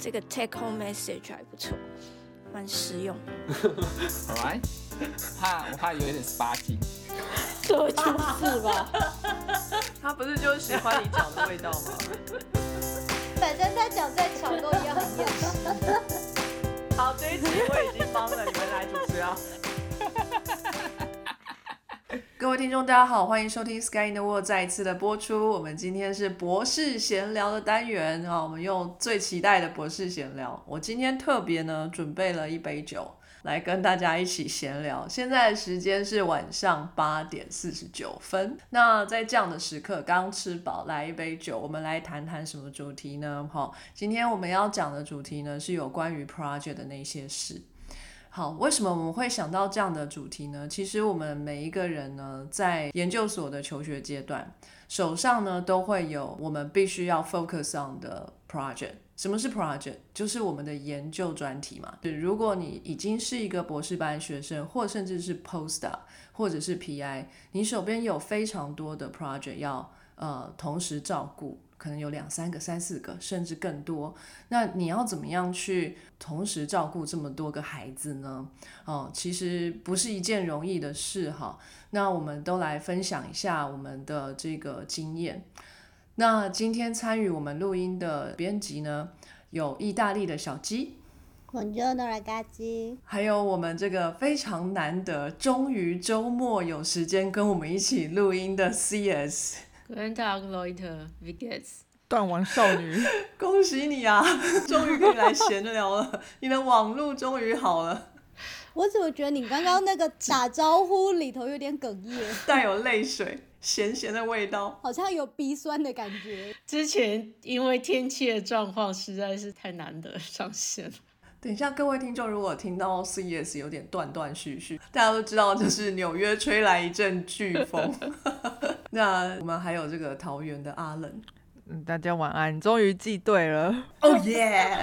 这个 take home message 还不错，蛮实用。Alright，怕我怕有一点 sparky。对，就是吧。他不是就喜欢你讲的味道吗？反正他讲再巧都一样很厌世。好，这一集我已经帮了你们来主持啊。各位听众，大家好，欢迎收听《Sky in the World》再一次的播出。我们今天是博士闲聊的单元啊，我们用最期待的博士闲聊。我今天特别呢准备了一杯酒来跟大家一起闲聊。现在的时间是晚上八点四十九分。那在这样的时刻，刚吃饱，来一杯酒，我们来谈谈什么主题呢？好，今天我们要讲的主题呢是有关于 project 的那些事。好，为什么我们会想到这样的主题呢？其实我们每一个人呢，在研究所的求学阶段，手上呢都会有我们必须要 focus on 的 project。什么是 project？就是我们的研究专题嘛。就如果你已经是一个博士班学生，或甚至是 postdoc，或者是 PI，你手边有非常多的 project 要呃同时照顾。可能有两三个、三四个，甚至更多。那你要怎么样去同时照顾这么多个孩子呢？哦，其实不是一件容易的事哈。那我们都来分享一下我们的这个经验。那今天参与我们录音的编辑呢，有意大利的小鸡，还有我们这个非常难得，终于周末有时间跟我们一起录音的 CS。Tag, Leute, wie geht's？断网少女，恭喜你啊，终于可以来闲聊了，你的网路终于好了，我怎么觉得你刚刚那个打招呼里头有点哽咽，带有泪水，咸咸的味道。好像有鼻酸的感觉。之前因为天气的状况实在是太难得上线了。等一下，各位听众，如果听到 CS 有点断断续续，大家都知道，就是纽约吹来一阵飓风。那我们还有这个桃园的阿冷，嗯，大家晚安，终于记对了。哦耶！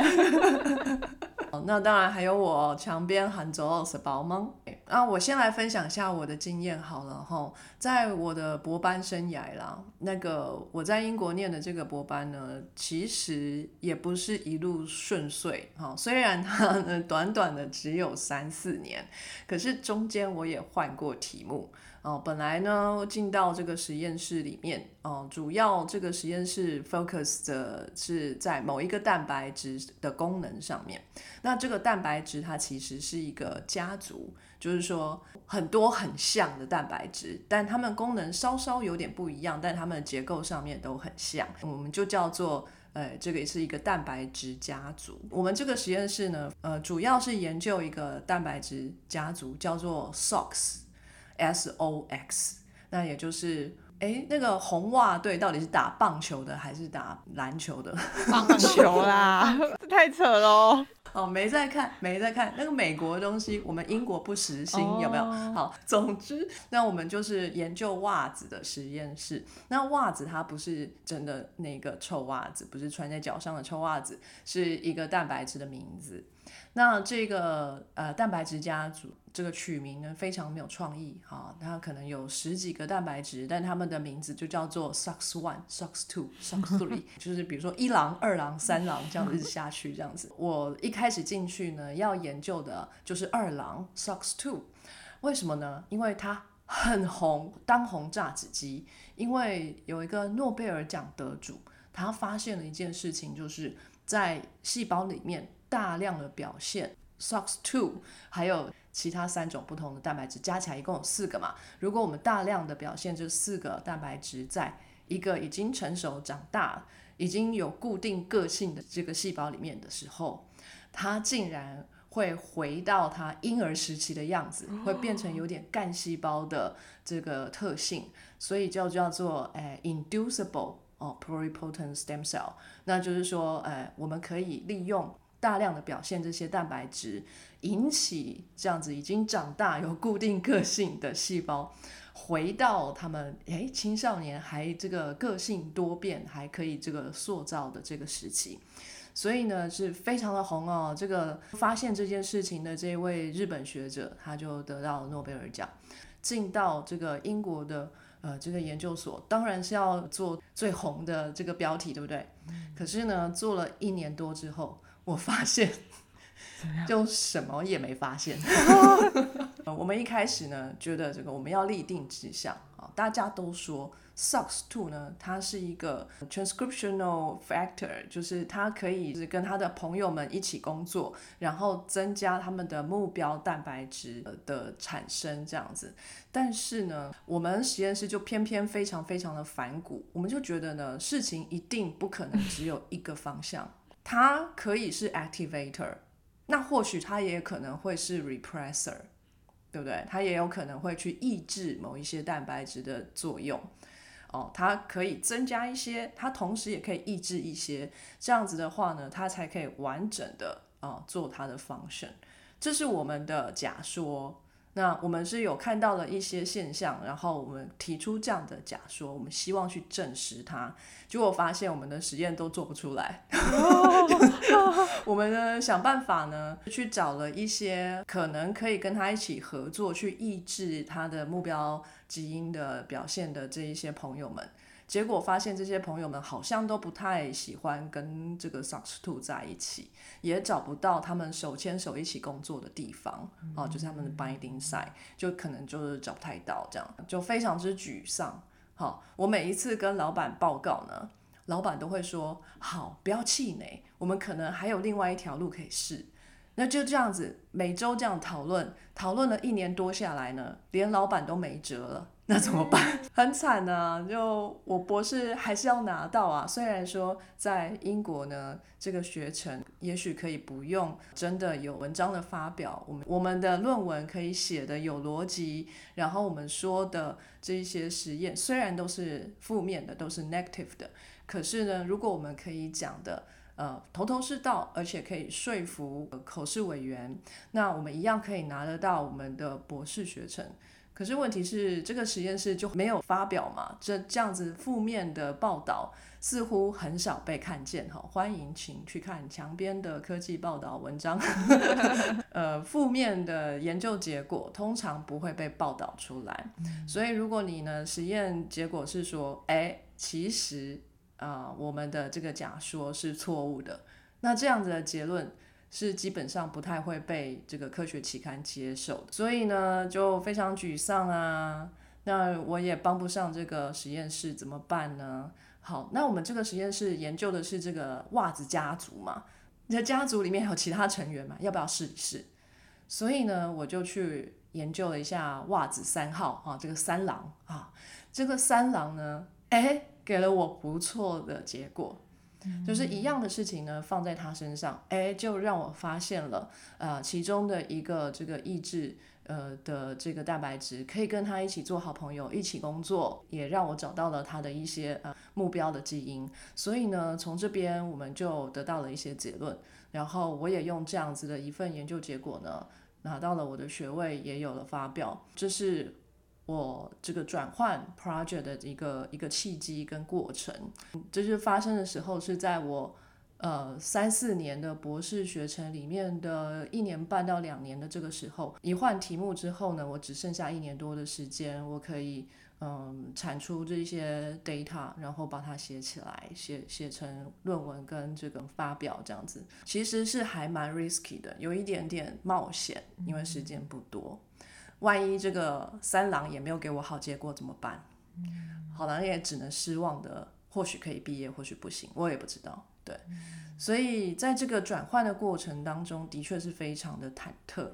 那当然还有我墙边喊走是宝蒙。啊，我先来分享一下我的经验好了哈，在我的博班生涯啦，那个我在英国念的这个博班呢，其实也不是一路顺遂哈，虽然它呢短短的只有三四年，可是中间我也换过题目。哦，本来呢进到这个实验室里面，哦，主要这个实验室 focus 的是在某一个蛋白质的功能上面。那这个蛋白质它其实是一个家族，就是说很多很像的蛋白质，但它们功能稍稍有点不一样，但它们的结构上面都很像，我们就叫做。呃，这个也是一个蛋白质家族。我们这个实验室呢，呃，主要是研究一个蛋白质家族，叫做 SOX。S O X，那也就是，哎，那个红袜队到底是打棒球的还是打篮球的？棒球啦，这太扯喽。哦，没在看，没在看那个美国的东西，我们英国不实行，有没有？好，总之，那我们就是研究袜子的实验室。那袜子它不是真的那个臭袜子，不是穿在脚上的臭袜子，是一个蛋白质的名字。那这个呃蛋白质家族这个取名呢非常没有创意哈，它可能有十几个蛋白质，但他们的名字就叫做 SOX one、SOX two、SOX three，就是比如说一郎、二郎、三郎这样子下去这样子。我一开始进去呢要研究的就是二郎 SOX two，为什么呢？因为它很红，当红炸子鸡。因为有一个诺贝尔奖得主，他发现了一件事情，就是在细胞里面。大量的表现 SOX two，还有其他三种不同的蛋白质，加起来一共有四个嘛。如果我们大量的表现这四个蛋白质，在一个已经成熟、长大、已经有固定个性的这个细胞里面的时候，它竟然会回到它婴儿时期的样子，会变成有点干细胞的这个特性，所以就叫做诶 inducible 哦 pluripotent stem cell，那就是说，诶我们可以利用。大量的表现这些蛋白质，引起这样子已经长大有固定个性的细胞，回到他们诶青少年还这个个性多变，还可以这个塑造的这个时期，所以呢是非常的红哦。这个发现这件事情的这位日本学者，他就得到诺贝尔奖，进到这个英国的呃这个研究所，当然是要做最红的这个标题，对不对？可是呢，做了一年多之后。我发现就什么也没发现。呃我们一开始呢，觉得这个我们要立定志向啊，大家都说 SOX two 呢，它是一个 transcriptional factor，就是它可以是跟他的朋友们一起工作，然后增加他们的目标蛋白质的产生这样子。但是呢，我们实验室就偏偏非常非常的反骨，我们就觉得呢，事情一定不可能只有一个方向，它可以是 activator，那或许它也可能会是 repressor。对不对？它也有可能会去抑制某一些蛋白质的作用，哦，它可以增加一些，它同时也可以抑制一些，这样子的话呢，它才可以完整的啊、做它的 function。这是我们的假说。那我们是有看到了一些现象，然后我们提出这样的假说，我们希望去证实它。结果发现我们的实验都做不出来。我们呢想办法呢，去找了一些可能可以跟他一起合作，去抑制他的目标基因的表现的这一些朋友们。结果发现这些朋友们好像都不太喜欢跟这个 SOX2 在一起，也找不到他们手牵手一起工作的地方，哦，就是他们的 binding site，就可能就是找不太到，这样就非常之沮丧。好，我每一次跟老板报告呢，老板都会说：“好，不要气馁，我们可能还有另外一条路可以试。”那就这样子，每周这样讨论，讨论了一年多下来呢，连老板都没辙了，那怎么办？很惨呢、就我博士还是要拿到啊。虽然说在英国呢，这个学程也许可以不用真的有文章的发表，我们我们的论文可以写的有逻辑，然后我们说的这一些实验虽然都是负面的，都是 negative 的，可是呢，如果我们可以讲的。呃，头头是道，而且可以说服口试委员，那我们一样可以拿得到我们的博士学程。可是问题是，这个实验室就没有发表嘛？这这样子负面的报道似乎很少被看见哈。欢迎请去看墙边的科技报道文章。呃，负面的研究结果通常不会被报道出来，所以如果你呢实验结果是说，哎，其实啊、我们的这个假说是错误的，那这样子的结论是基本上不太会被这个科学期刊接受的，所以呢就非常沮丧啊。那我也帮不上这个实验室，怎么办呢？好，那我们这个实验室研究的是这个袜子家族嘛，你的家族里面有其他成员嘛，要不要试一试？所以呢，我就去研究了一下袜子三号啊，这个三郎啊，这个三郎呢，哎，给了我不错的结果，就是一样的事情呢，放在他身上，哎，就让我发现了，呃，其中的一个这个抑制。呃的这个蛋白质可以跟他一起做好朋友，一起工作，也让我找到了他的一些呃目标的基因。所以呢，从这边我们就得到了一些结论，然后我也用这样子的一份研究结果呢，拿到了我的学位，也有了发表。这是我这个转换 project 的一个一个契机跟过程。这是发生的时候是在我。呃，三四年的博士学程里面的一年半到两年的这个时候，一换题目之后呢，我只剩下一年多的时间，我可以嗯产出这些 data，然后把它写起来，写写成论文跟这个发表这样子，其实是还蛮 risky 的，有一点点冒险，因为时间不多，万一这个三郎也没有给我好结果怎么办？好了，也只能失望的，或许可以毕业，或许不行，我也不知道。对，所以在这个转换的过程当中，的确是非常的忐忑。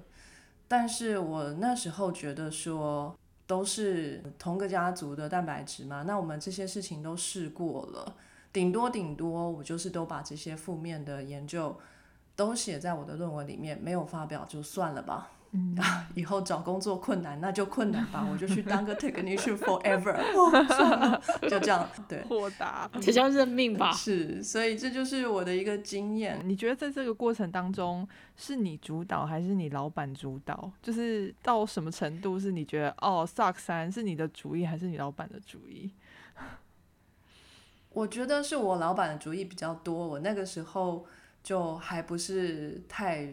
但是我那时候觉得说，都是同个家族的蛋白质嘛，那我们这些事情都试过了，顶多顶多我就是都把这些负面的研究都写在我的论文里面，没有发表就算了吧。嗯啊，以后找工作困难那就困难吧，我就去当个 technician forever，、哦、算了，就这样，对。豁达。这叫认命吧？是，所以这就是我的一个经验。你觉得在这个过程当中，是你主导还是你老板主导？就是到什么程度是你觉得哦，SOC 三是你的主意还是你老板的主意？我觉得是我老板的主意比较多，我那个时候就还不是太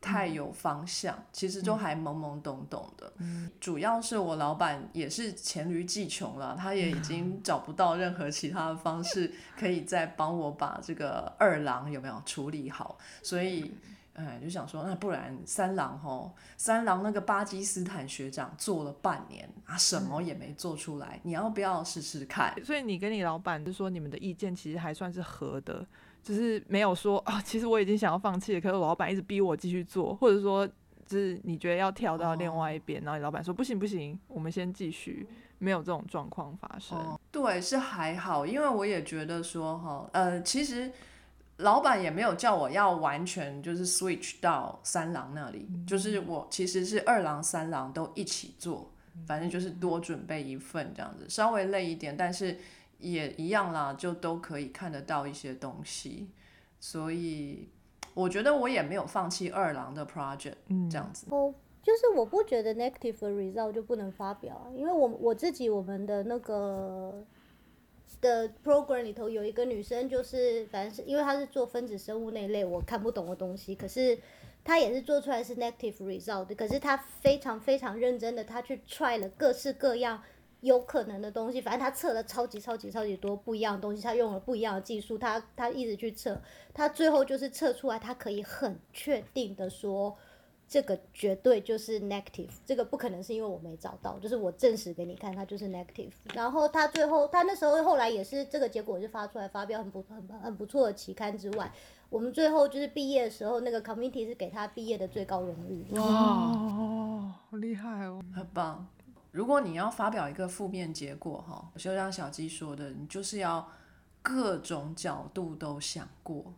太有方向，其实就还懵懵懂懂的。嗯主要是我老板也是黔驴技穷了，他也已经找不到任何其他的方式 可以再帮我把这个二郎有没有处理好，所以。哎，就想说，那不然三郎吼，三郎那个巴基斯坦学长做了半年啊，什么也没做出来，你要不要试试看？所以你跟你老板就说你们的意见其实还算是合的，就是没有说啊，其实我已经想要放弃了，可是老板一直逼我继续做，或者说就是你觉得要跳到另外一边，然后你老板说不行不行，我们先继续，没有这种状况发生。哦，对，是还好，因为我也觉得说哈，呃，其实老板也没有叫我要完全就是 switch 到三郎那里，就是我其实是二郎、三郎都一起做，反正就是多准备一份这样子，稍微累一点，但是也一样啦，就都可以看得到一些东西，所以我觉得我也没有放弃二郎的 project 嗯这样子。哦，就是我不觉得 negative result 就不能发表啊，因为我我自己我们的那个的 program 里头有一个女生，就是反正是因为她是做分子生物那一类我看不懂的东西，可是她也是做出来是 negative result 的，可是她非常非常认真的，她去 try 了各式各样。有可能的东西，反正他测了超级超级超级多不一样的东西，他用了不一样的技术，他他一直去测，他最后就是测出来，他可以很确定的说，这个绝对就是 negative，这个不可能是因为我没找到，就是我证实给你看，它就是 negative。然后他最后，他那时候后来也是这个结果就发出来，发表很不很很不错的期刊之外，我们最后就是毕业的时候，那个 committee 是给他毕业的最高荣誉。哇，哦，好厉害哦！很棒。如果你要发表一个负面结果，哈，就像小鸡说的，你就是要各种角度都想过，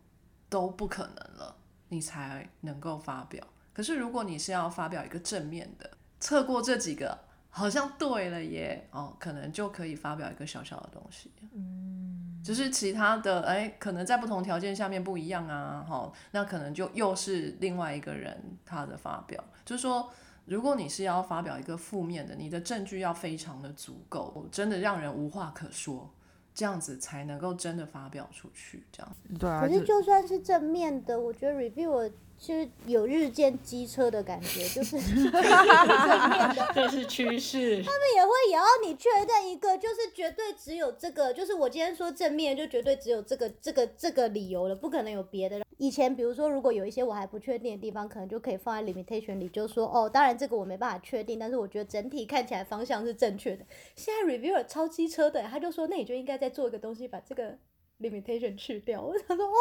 都不可能了，你才能够发表。可是如果你是要发表一个正面的，测过这几个，好像对了耶，哦，可能就可以发表一个小小的东西。嗯，就是其他的，哎，可能在不同条件下面不一样啊，哈，那可能就又是另外一个人他的发表，就是说。如果你是要发表一个负面的，你的证据要非常的足够，真的让人无话可说，这样子才能够真的发表出去。这样，对啊，可是就算是正面的，我觉得 review 其实有日渐机车的感觉，就是 这是趋势。他们也会也要你确认一个，就是绝对只有这个，就是我今天说正面就绝对只有这个这个这个理由了，不可能有别的。以前比如说如果有一些我还不确定的地方，可能就可以放在 limitation 里，就说哦，当然这个我没办法确定，但是我觉得整体看起来方向是正确的。现在 reviewer 超机车的，他就说那你就应该再做一个东西，把这个 limitation 去掉。我想说哇，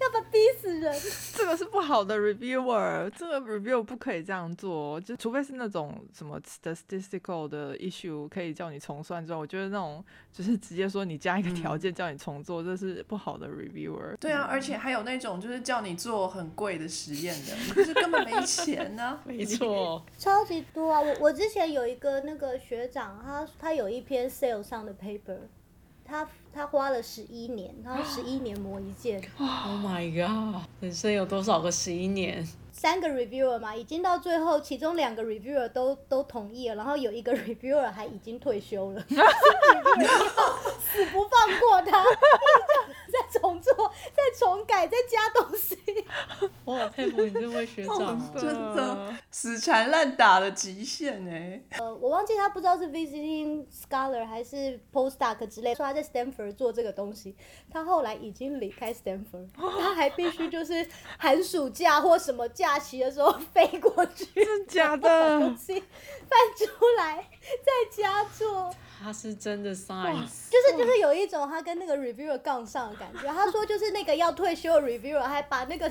要把逼死人。这个是不好的 reviewer，这个 review 不可以这样做，哦就除非是那种什么 statistical 的 issue 可以叫你重算之后，我觉得那种就是直接说你加一个条件叫你重做，这是不好的 reviewer。对啊，而且还有那种就是叫你做很贵的实验的，你就是根本没钱呢、没错，超级多啊！我我之前有一个那个学长，他他有一篇 sales 上的 paper，他他花了十一年，他十一年磨一件，Oh my god，人生有多少个十一年？三个 reviewer 嘛，已经到最后，其中两个 reviewer 都都同意了，然后有一个 reviewer 还已经退休了，死不放过他，再重做，再重改，再加东西。我好佩服你这位学长哦。真的死缠烂打的极限哎、呃，我忘记他不知道是 visiting scholar 还是 postdoc 之类，说他在 Stanford 做这个东西，他后来已经离开 Stanford，他还必须就是寒暑假或什么假期的时候飞过去，真的假的东？西翻出来在家做。他是真的 science，就是就是有一种他跟那个 reviewer 杠上的感觉。他说就是那个要退休的 reviewer 还把那个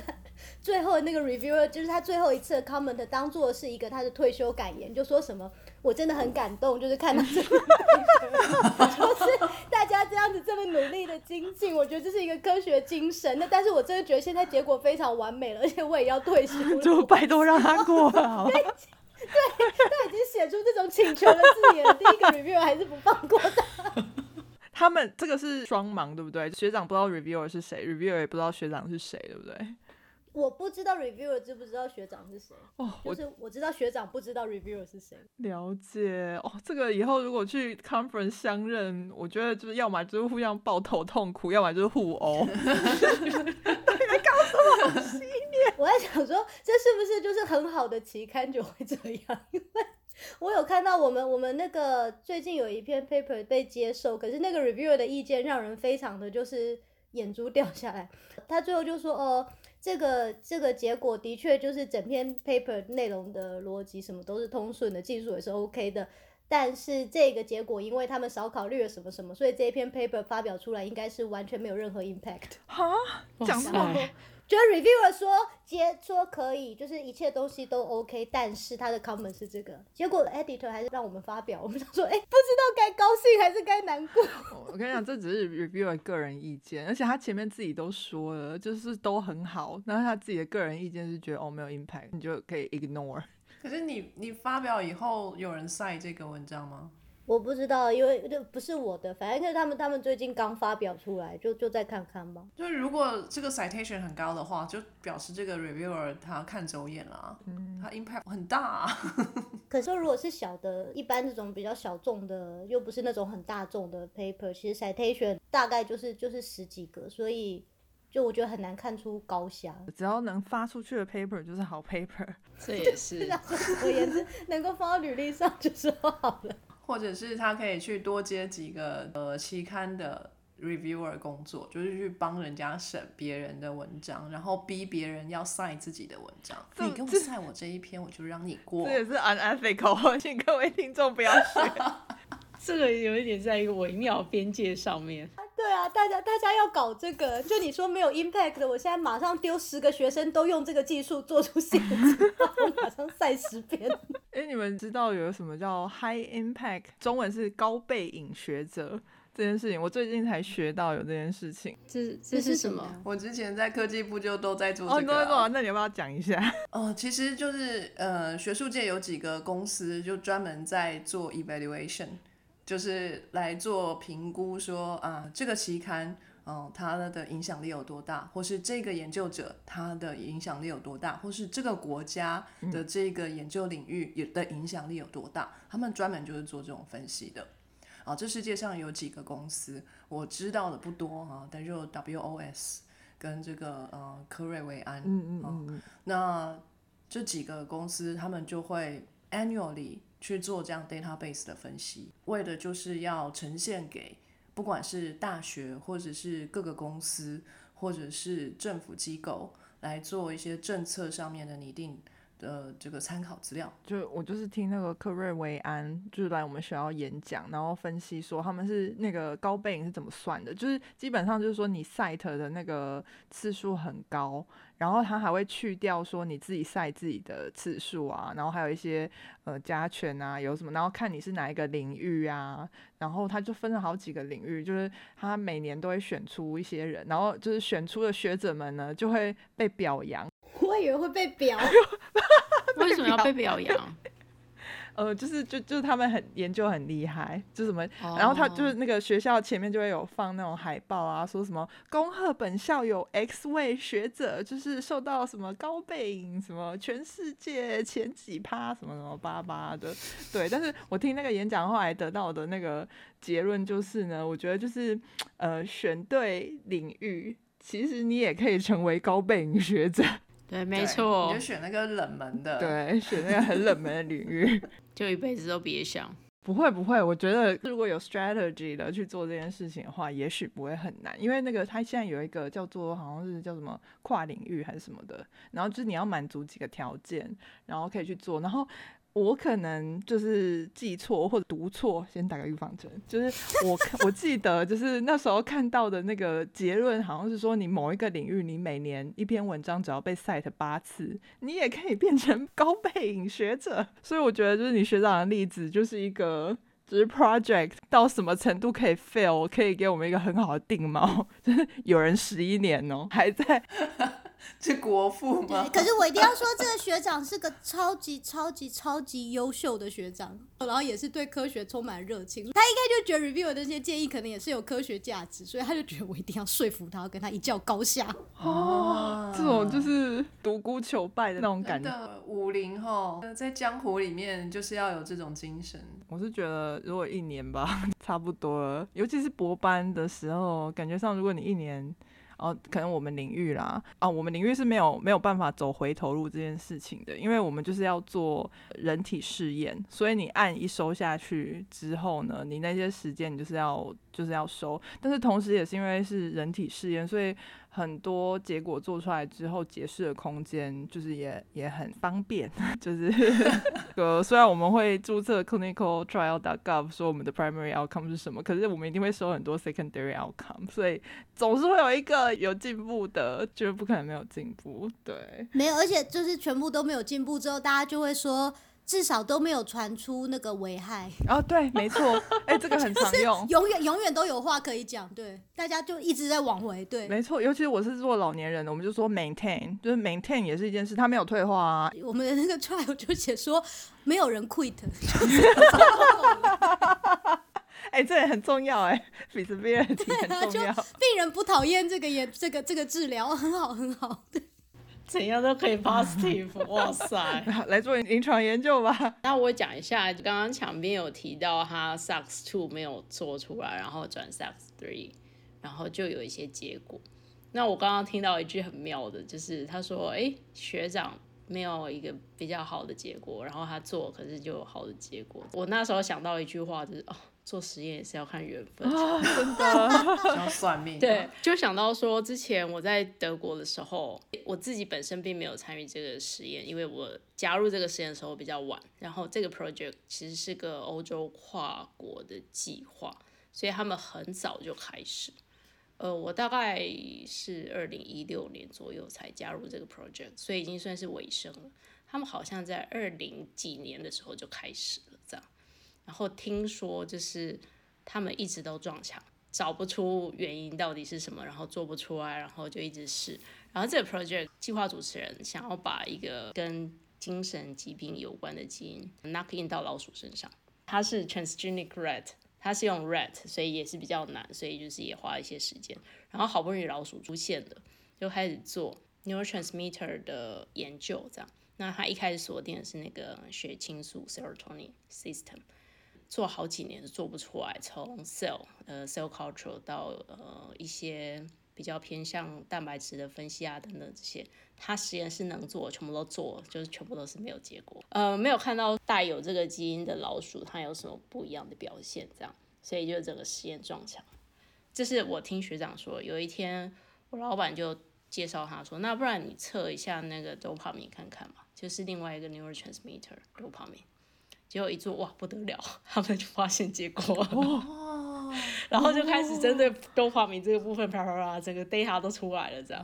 最后那个 reviewer 就是他最后一次的 comment 当做是一个他的退休感言，就说什么我真的很感动，就是看到这个 就是大家这样子这么努力的精进，我觉得这是一个科学精神。那但是我真的觉得现在结果非常完美了，而且我也要退休了，就拜托让他过了好吗？他已经写出这种请求的字眼，第一个 reviewer 还是不放过他。他们这个是双盲，对不对？学长不知道 reviewer 是谁，reviewer 也不知道学长是谁，对不对？我不知道 reviewer 知不知道学长是谁。哦，我就是我知道学长不知道 reviewer 是谁，了解哦。这个以后如果去 conference 相认，我觉得就是要么就是互相抱头痛哭，要么就是互殴。你在搞什么？十一年，我在想说，这是不是就是很好的期刊就会这样？因为我有看到我们我们那个最近有一篇 paper 被接受，可是那个 reviewer 的意见让人非常的就是眼珠掉下来。他最后就说，哦，这个这个结果的确就是整篇 paper 内容的逻辑什么都是通顺的，技术也是 OK 的。但是这个结果，因为他们少考虑了什么什么，所以这一篇 paper 发表出来应该是完全没有任何 impact。哈，讲塞什么？就是 reviewer 说接说可以，就是一切东西都 OK，但是他的 comment 是这个，结果 editor 还是让我们发表，我们想说，哎、不知道该高兴还是该难过。我跟你讲，这只是 reviewer 个人意见，而且他前面自己都说了，就是都很好。然后他自己的个人意见是觉得哦没有 impact，你就可以 ignore。可是你你发表以后，有人晒这个文章吗？我不知道，因为这不是我的，反正就是他们他们最近刚发表出来，就就再看看吧。就是如果这个 citation 很高的话，就表示这个 reviewer 他看走眼了、啊，他 impact 很大、啊。可是如果是小的，一般这种比较小众的，又不是那种很大众的 paper，其实 citation 大概就是就是十几个，所以就我觉得很难看出高下。只要能发出去的 paper 就是好 paper。这也是 总而言之，能够放到履历上就是好了。或者是他可以去多接几个呃期刊的 reviewer 工作，就是去帮人家审别人的文章，然后逼别人要晒自己的文章。你给我晒我这一篇，我就让你过这。也是 unethical，请各位听众不要学。这个有一点在一个微妙边界上面。对啊，大家大家要搞这个，就你说没有 impact 的，我现在马上丢十个学生都用这个技术做出新的资料，我马上晒十遍。哎，你们知道有什么叫 high impact？中文是高背影学者这件事情，我最近才学到有这件事情。这这是什么？我之前在科技部就都在做哦，这个、你都在做啊，啊。那你要不要讲一下？哦，其实就是呃，学术界有几个公司就专门在做 evaluation，就是来做评估说啊，这个期刊。嗯，它的影响力有多大，或是这个研究者他的影响力有多大，或是这个国家的这个研究领域也的影响力有多大，他们专门就是做这种分析的。啊，这世界上有几个公司，我知道的不多啊，但就 WOS 跟这个呃科瑞维安，嗯嗯嗯嗯，那这几个公司他们就会 annually 去做这样 database 的分析，为的就是要呈现给不管是大学或者是各个公司或者是政府机构来做一些政策上面的拟定的这个参考资料。就我就是听那个克瑞维安就是来我们学校演讲，然后分析说他们是那个高背影是怎么算的，就是基本上就是说你 cite 的那个次数很高，然后他还会去掉说你自己 cite 自己的次数啊，然后还有一些呃加权啊有什么，然后看你是哪一个领域啊，然后他就分了好几个领域，就是他每年都会选出一些人，然后就是选出的学者们呢就会被表扬。我以为会被表，为什么要被表扬？呃，就是就就是他们很研究很厉害，就什么，然后他就是那个学校前面就会有放那种海报啊，说什么恭贺本校有 X 位学者，就是受到什么高背影，什么全世界前几趴，什么什么巴巴的，对。但是我听那个演讲后来得到的那个结论就是呢，我觉得就是呃选对领域，其实你也可以成为高背影学者，对，没对错你就，选那个冷门的。对，选那个很冷门的领域。就一辈子都别想。不会不会，我觉得如果有 strategy 的去做这件事情的话，也许不会很难，因为那个它现在有一个叫做好像是叫什么跨领域还是什么的，然后就是你要满足几个条件，然后可以去做，然后。我可能就是记错或者读错，先打个预防针。就是我我记得，就是那时候看到的那个结论，好像是说你某一个领域，你每年一篇文章只要被 cite 八次，你也可以变成高背影学者。所以我觉得，就是你学长的例子，就是一个。就是 project 到什么程度可以 fail，可以给我们一个很好的定锚。就是有人十一年哦、还在 是国父吗？可是我一定要说，这个学长是个超级超级超级优秀的学长，然后也是对科学充满热情。他应该就觉得 review 的那些建议可能也是有科学价值，所以他就觉得我一定要说服他，要跟他一较高下。哦，这种就是独孤求败的那种感觉。武林哈，呃在江湖里面就是要有这种精神。我是觉得，如果一年吧，差不多了。尤其是博班的时候，感觉上如果你一年哦可能我们领域啦，啊，我们领域是没有没有办法走回头路这件事情的，因为我们就是要做人体试验，所以你按一收下去之后呢，你那些时间你就是要就是要收，但是同时也是因为是人体试验，所以。很多结果做出来之后，解释的空间就是也也很方便，就是呃，虽然我们会注册 clinical trial dot gov 说我们的 primary outcome 是什么，可是我们一定会收很多 secondary outcome，所以总是会有一个有进步的，就是不可能没有进步，对，没有，而且就是全部都没有进步之后，大家就会说。至少都没有传出那个危害。哦，对，没错，哎，这个很常 用，永远永远都有话可以讲，对，大家就一直在往回，对，没错，尤其我是做老年人的，我们就说 maintain，就是 maintain 也是一件事，他没有退化啊。我们的那个 trial 就写说没有人 quit，哎，这也很重要，哎，feasibility 很重要，病人不讨厌这个也这个这个治疗很好很好，对。怎样都可以 positive，哇塞！来做临床研究吧。那我讲一下，刚刚墙边有提到他 SAX two 没有做出来，然后转 SAX three，然后就有一些结果。那我刚刚听到一句很妙的，就是他说：“哎，学长没有一个比较好的结果，然后他做，可是就有好的结果。”我那时候想到一句话，就是哦。做实验也是要看缘分，真的要算命。对，就想到说，之前我在德国的时候，我自己本身并没有参与这个实验，因为我加入这个实验的时候比较晚。然后这个 project 其实是个欧洲跨国的计划，所以他们很早就开始。呃，我大概是二零一六年左右才加入这个 project，所以已经算是尾声了。他们好像在二零几年的时候就开始了，这样。然后听说就是他们一直都撞墙，找不出原因到底是什么，然后做不出来，然后就一直试。然后这个 project 计划主持人想要把一个跟精神疾病有关的基因 knock in 到老鼠身上，它是 transgenic rat，它是用 rat，所以也是比较难，所以就是也花了一些时间。然后好不容易老鼠出现了，就开始做 neurotransmitter 的研究，这样。那他一开始锁定的是那个血清素 serotonin system。做好几年都做不出来，从 cell 呃 cell culture 到呃一些比较偏向蛋白质的分析啊等等这些，他实验室能做全部都做，就是全部都是没有结果。呃，没有看到带有这个基因的老鼠它有什么不一样的表现，这样，所以就整个实验撞墙。这是我听学长说，有一天我老板就介绍他说，那不然你测一下那个 dopamine 看看嘛，就是另外一个 neurotransmitter dopamine。结果一做哇不得了，他们就发现结果，然后就开始针对多巴明这个部分啪啪啪，整个 data 都出来了，这样，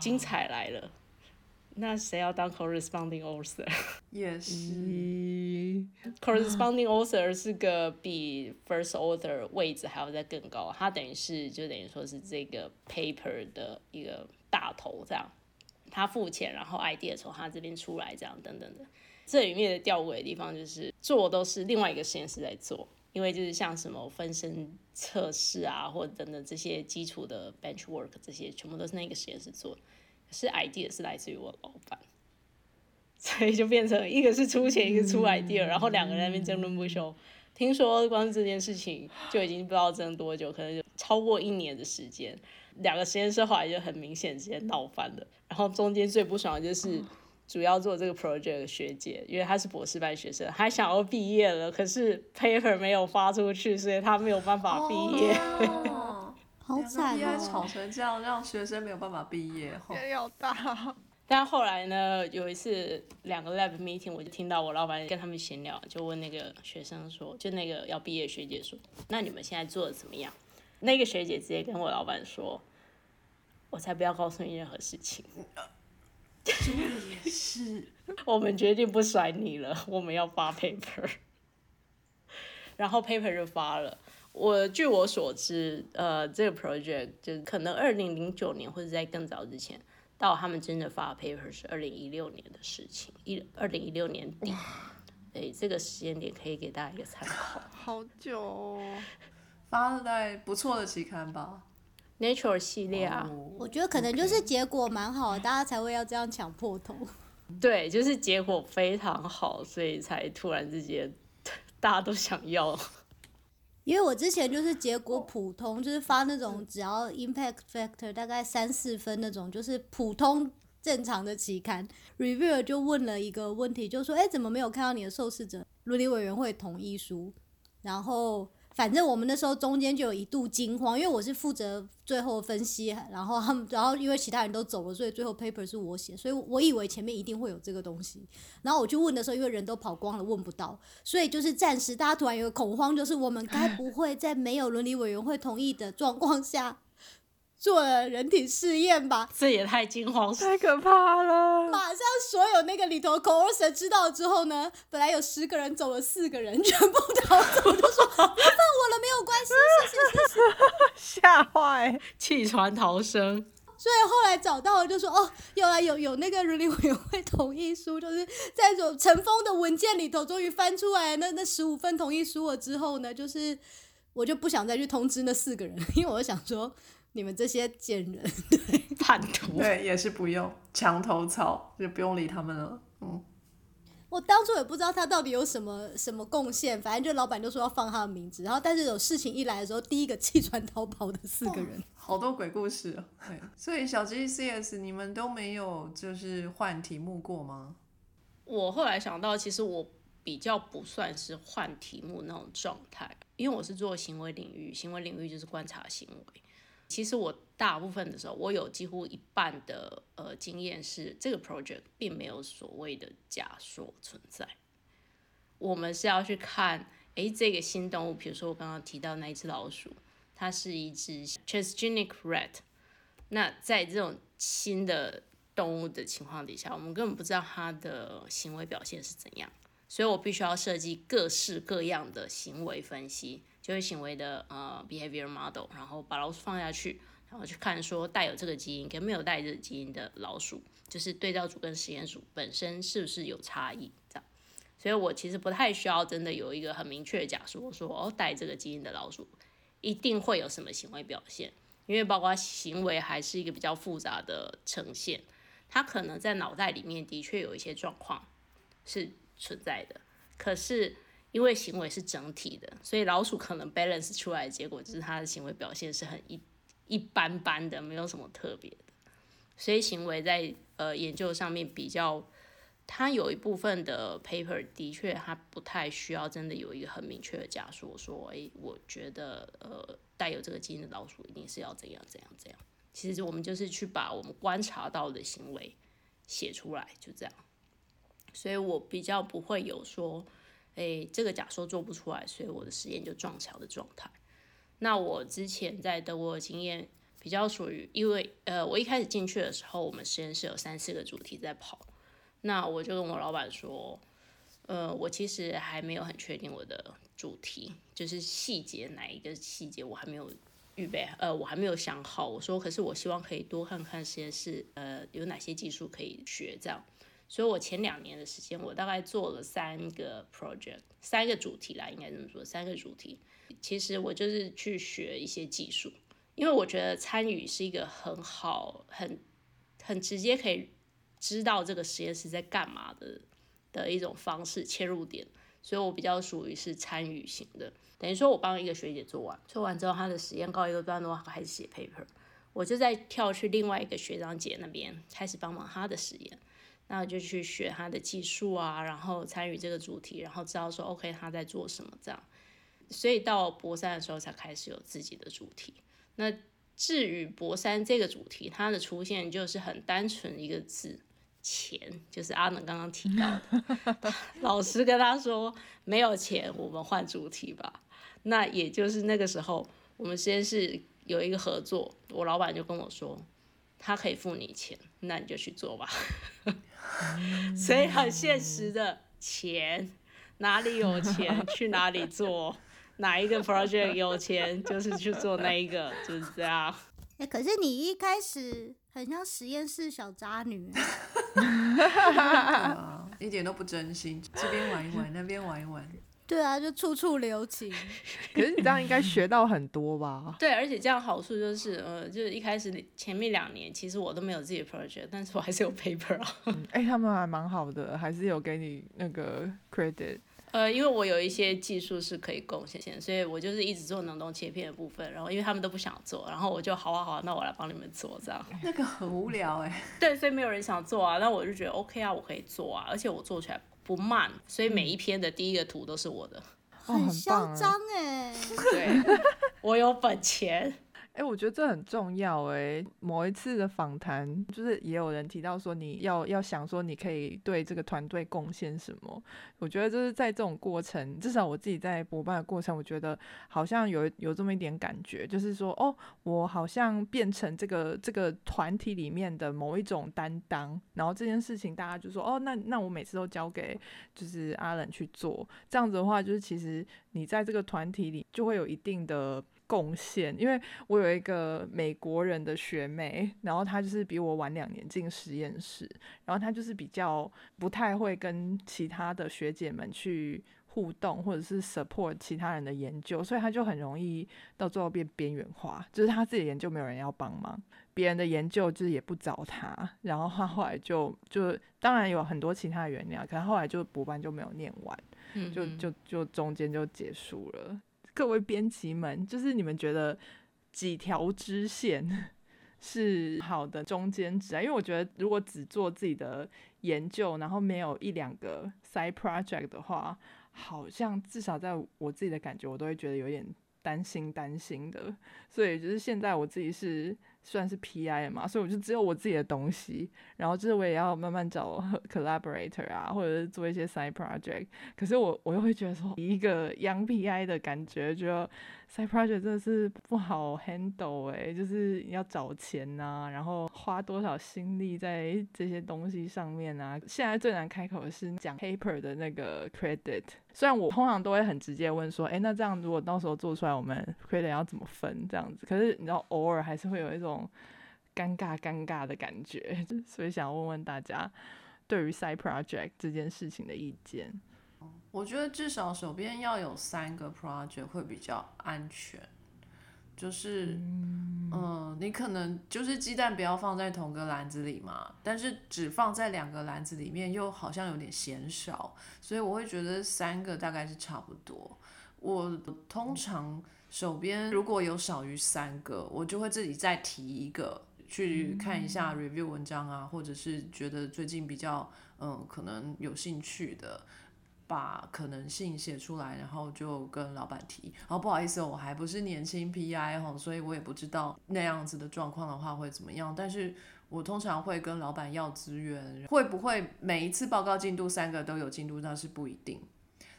精彩来了。那谁要当 corresponding author？也是，corresponding author 是个比 first author 位置还要再更高，他等于是就等于说是这个 paper 的一个大头，这样，他付钱，然后 idea 从他这边出来，这样等等的。这里面的吊诡的地方就是做都是另外一个实验室在做，因为就是像什么分身测试啊，或者等等这些基础的 bench work 这些全部都是那个实验室做，可是 idea 是来自于我老板，所以就变成一个是出钱，一个出 idea，然后两个人那边争论不休。听说光是这件事情就已经不知道争多久，可能就超过一年的时间，两个实验室后来就很明显直接闹翻了。然后中间最不爽的就是。主要做这个 project 的学姐，因为她是博士班学生，还想要毕业了，可是 paper 没有发出去，所以她没有办法毕业。好惨啊！吵成这样，让学生没有办法毕业，压力好大。但后来呢，有一次两个 lab meeting，我就听到我老板跟他们闲聊，就问那个学生说，就那个要毕业学姐说，那你们现在做的怎么样？那个学姐直接跟我老板说，我才不要告诉你任何事情。也是，我们决定不甩你了，我们要发 paper，然后 paper 就发了。我据我所知，呃，这个 project 就可能二零零九年或者在更早之前，到他们真的发 paper 是二零一六年的事情，一二零一六年底。哎，这个时间点可以给大家一个参考。好久，哦，发在不错的期刊吧。Nature 系列啊，我觉得可能就是结果蛮好，大家才会要这样抢破头。对，就是结果非常好，所以才突然之间大家都想要。因为我之前就是结果普通，就是发那种只要 impact factor 大概三四分那种，就是普通正常的期刊。reviewer 就问了一个问题，就说：“哎，怎么没有看到你的受试者伦理委员会同意书？”然后。反正我们那时候中间就有一度惊慌，因为我是负责最后分析，然后他们，然后因为其他人都走了，所以最后 paper 是我写，所以我以为前面一定会有这个东西。然后我去问的时候，因为人都跑光了，问不到，所以就是暂时大家突然有个恐慌，就是我们该不会在没有伦理委员会同意的状况下。做了人体试验吧，这也太惊慌，太可怕了。马上所有那个里头 coercer 知道之后呢，本来有十个人走了四个人，全部逃走，就说放我了，没有关系，谢谢谢谢。吓坏，弃船逃生。所以后来找到了，就说哦，有来有有那个伦理委员会同意书，就是在种尘封的文件里头，终于翻出来那那十五份同意书了之后呢，就是我就不想再去通知那四个人，因为我想说。你们这些贱人，对 叛徒，对也是不用墙头草，就不用理他们了。嗯，我当初也不知道他到底有什么什么贡献，反正就老板就说要放他的名字，然后但是有事情一来的时候，第一个弃船 逃跑的四个人，好多鬼故事哦。对，所以小 G C S 你们都没有就是换题目过吗？我后来想到，其实我比较不算是换题目那种状态，因为我是做行为领域，行为领域就是观察行为。其实我大部分的时候，我有几乎一半的呃经验是这个 project 并没有所谓的假说存在。我们是要去看，诶，这个新动物，比如说我刚刚提到那一只老鼠，它是一只 transgenic rat。那在这种新的动物的情况底下，我们根本不知道它的行为表现是怎样，所以我必须要设计各式各样的行为分析。就会行为的呃 behavior model，然后把老鼠放下去，然后去看说带有这个基因跟没有带这个基因的老鼠，就是对照组跟实验组本身是不是有差异这样。所以我其实不太需要真的有一个很明确的假说，说哦带这个基因的老鼠一定会有什么行为表现，因为包括行为还是一个比较复杂的呈现，它可能在脑袋里面的确有一些状况是存在的，可是。因为行为是整体的，所以老鼠可能 balance 出来的结果就是它的行为表现是很一一般般的，没有什么特别的。所以行为在呃研究上面比较，它有一部分的 paper 的确它不太需要真的有一个很明确的假说，说诶，我觉得呃带有这个基因的老鼠一定是要怎样怎样怎样。其实我们就是去把我们观察到的行为写出来，就这样。所以我比较不会有说。诶，这个假说做不出来，所以我的实验就撞墙的状态。那我之前在德国的经验比较属于，因为呃，我一开始进去的时候，我们实验室有三四个主题在跑。那我就跟我老板说，呃，我其实还没有很确定我的主题，就是细节哪一个细节我还没有预备，呃，我还没有想好。我说，可是我希望可以多看看实验室，呃，有哪些技术可以学这样。所以我前两年的时间，我大概做了三个 project，三个主题啦，应该这么说，三个主题。其实我就是去学一些技术，因为我觉得参与是一个很好、很很直接可以知道这个实验室在干嘛的的一种方式切入点。所以我比较属于是参与型的，等于说我帮一个学姐做完，做完之后她的实验告一个段落，开始写 paper，我就再跳去另外一个学长姐那边开始帮忙她的实验。那就去学他的技术啊，然后参与这个主题，然后知道说 OK 他在做什么这样，所以到博三的时候才开始有自己的主题。那至于博三这个主题，它的出现就是很单纯一个字钱，就是阿能刚刚提到的，老师跟他说没有钱，我们换主题吧。那也就是那个时候，我们实验室有一个合作，我老板就跟我说，他可以付你钱，那你就去做吧。所以很现实的钱，哪里有钱 去哪里做，哪一个 project 有钱就是去做那一个，就是这样。哎，可是你一开始很像实验室小渣女，一点都不真心，这边玩一玩，那边玩一玩。对啊，就处处留情。可是你这样应该学到很多吧？对，而且这样好处就是，呃，就是一开始前面两年，其实我都没有自己的 project，但是我还是有 paper 啊。哎，他们还蛮好的，还是有给你那个 credit。呃，因为我有一些技术是可以贡献，所以我就是一直做冷冻切片的部分。然后因为他们都不想做，然后我就好啊好啊，那我来帮你们做这样。那个很无聊哎、对，所以没有人想做啊，那我就觉得 OK 啊，我可以做啊，而且我做起来不慢，所以每一篇的第一个图都是我的。哦很嚣张哎、对，我有本钱。哎、我觉得这很重要哎。某一次的访谈，就是也有人提到说，你要要想说你可以对这个团队贡献什么。我觉得就是在这种过程，至少我自己在补办的过程，我觉得好像有有这么一点感觉，就是说，哦，我好像变成这个这个团体里面的某一种担当，然后这件事情大家就说，哦，那那我每次都交给就是阿冷去做，这样子的话，就是其实你在这个团体里就会有一定的贡献，因为我有一个美国人的学妹，然后她就是比我晚两年进实验室，然后她就是比较不太会跟其他的学姐们去互动，或者是 support 其他人的研究，所以她就很容易到最后变边缘化，就是她自己的研究没有人要帮忙，别人的研究就是也不找她，然后她后来就就当然有很多其他的原因啊，可能后来就补班就没有念完。嗯就就就中间就结束了。各位编辑们，就是你们觉得几条支线 是好的中间值啊？因为我觉得如果只做自己的研究，然后没有一两个 side project 的话，好像至少在我自己的感觉，我都会觉得有点担心担心的。所以就是现在我自己是算是 PI 嘛，所以我就只有我自己的东西，然后就是我也要慢慢找 collaborator 啊，或者是做一些 side project。可是我我又会觉得说，一个 young PI 的感觉，觉得 side project 真的是不好 handle 哎、就是要找钱呐、然后花多少心力在这些东西上面啊。现在最难开口的是讲 paper 的那个 credit，虽然我通常都会很直接问说，哎、那这样如果到时候做出来，我们 credit 要怎么分这样子？可是你知道，偶尔还是会有一种尴尬尴尬的感觉，所以想问问大家对于 side project 这件事情的意见。我觉得至少手边要有三个 project 会比较安全，就是，嗯、你可能就是鸡蛋不要放在同个篮子里嘛，但是只放在两个篮子里面又好像有点嫌少，所以我会觉得三个大概是差不多。我通常手边如果有少于三个，我就会自己再提一个去看一下 review 文章啊，或者是觉得最近比较嗯可能有兴趣的。把可能性写出来，然后就跟老板提。然后不好意思哦，我还不是年轻 PI 哈，所以我也不知道那样子的状况的话会怎么样。但是我通常会跟老板要资源，会不会每一次报告进度三个都有进度，那是不一定。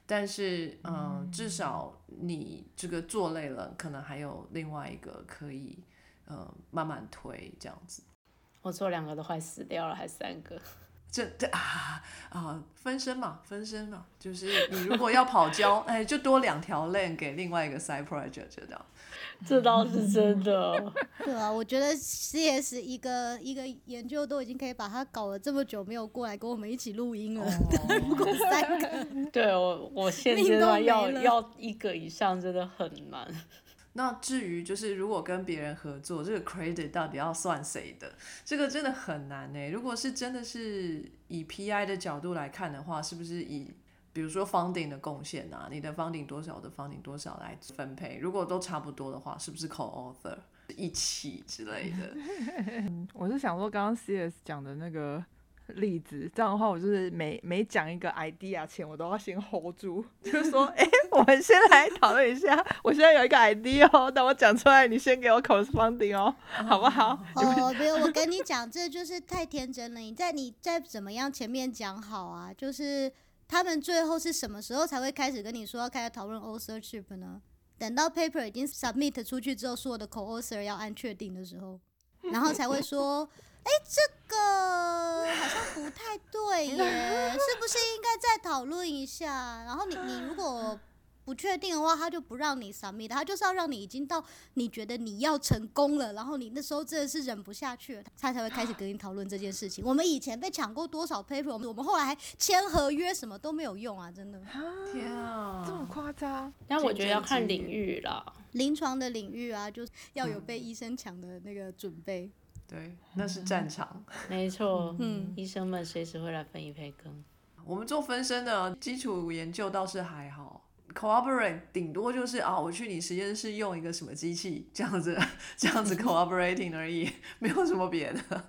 但是，嗯，至少你这个做累了，可能还有另外一个可以，呃，慢慢推这样子。我做两个都快死掉了，还三个。这这啊啊，分身嘛，分身嘛，就是你如果要跑焦，哎，就多两条 lane 给另外一个 side project 这样。这倒是真的。对啊，我觉得 CS 一个一个研究都已经可以把它搞了这么久，没有过来跟我们一起录音了。如果三个，对我，我现阶段要要一个以上真的很难。那至于就是如果跟别人合作，这个 credit 到底要算谁的，这个真的很难呢。如果是真的是以 PI 的角度来看的话，是不是以比如说 funding 的贡献啊，你的 funding 多少，我的 funding 多少来分配？如果都差不多的话，是不是 co-author 一起之类的？我是想说，刚刚 CS 讲的那个例子，这样的话，我就是每每讲一个 idea 前，我都要先 hold 住，就是说，哎、我们先来讨论一下，我现在有一个 idea 哦，等我讲出来，你先给我 corresponding 哦，好不好？哦，没有，我跟你讲，这就是太天真了。你在你再怎么样前面讲好啊，就是他们最后是什么时候才会开始跟你说要开始讨论 authorship 呢？等到 paper 已经 submit 出去之后，所有的 co-author 要按确定的时候，然后才会说，哎、这个好像不太对耶，是不是应该再讨论一下？然后你你如果不确定的话，他就不让你 submit，他就是要让你已经到你觉得你要成功了，然后你那时候真的是忍不下去了，他才会开始跟你讨论这件事情。我们以前被抢过多少 paper，我们我们后来还签合约，什么都没有用啊，真的。天啊，这么夸张？但我觉得要看领域了。临床的领域啊，就是要有被医生抢的那个准备。对，那是战场。没错，嗯医生们随时会来分一杯羹。我们做分身的基础研究倒是还好，cooperate 顶多就是啊，我去你实验室用一个什么机器这样子，这样子 cooperating 而已，没有什么别的。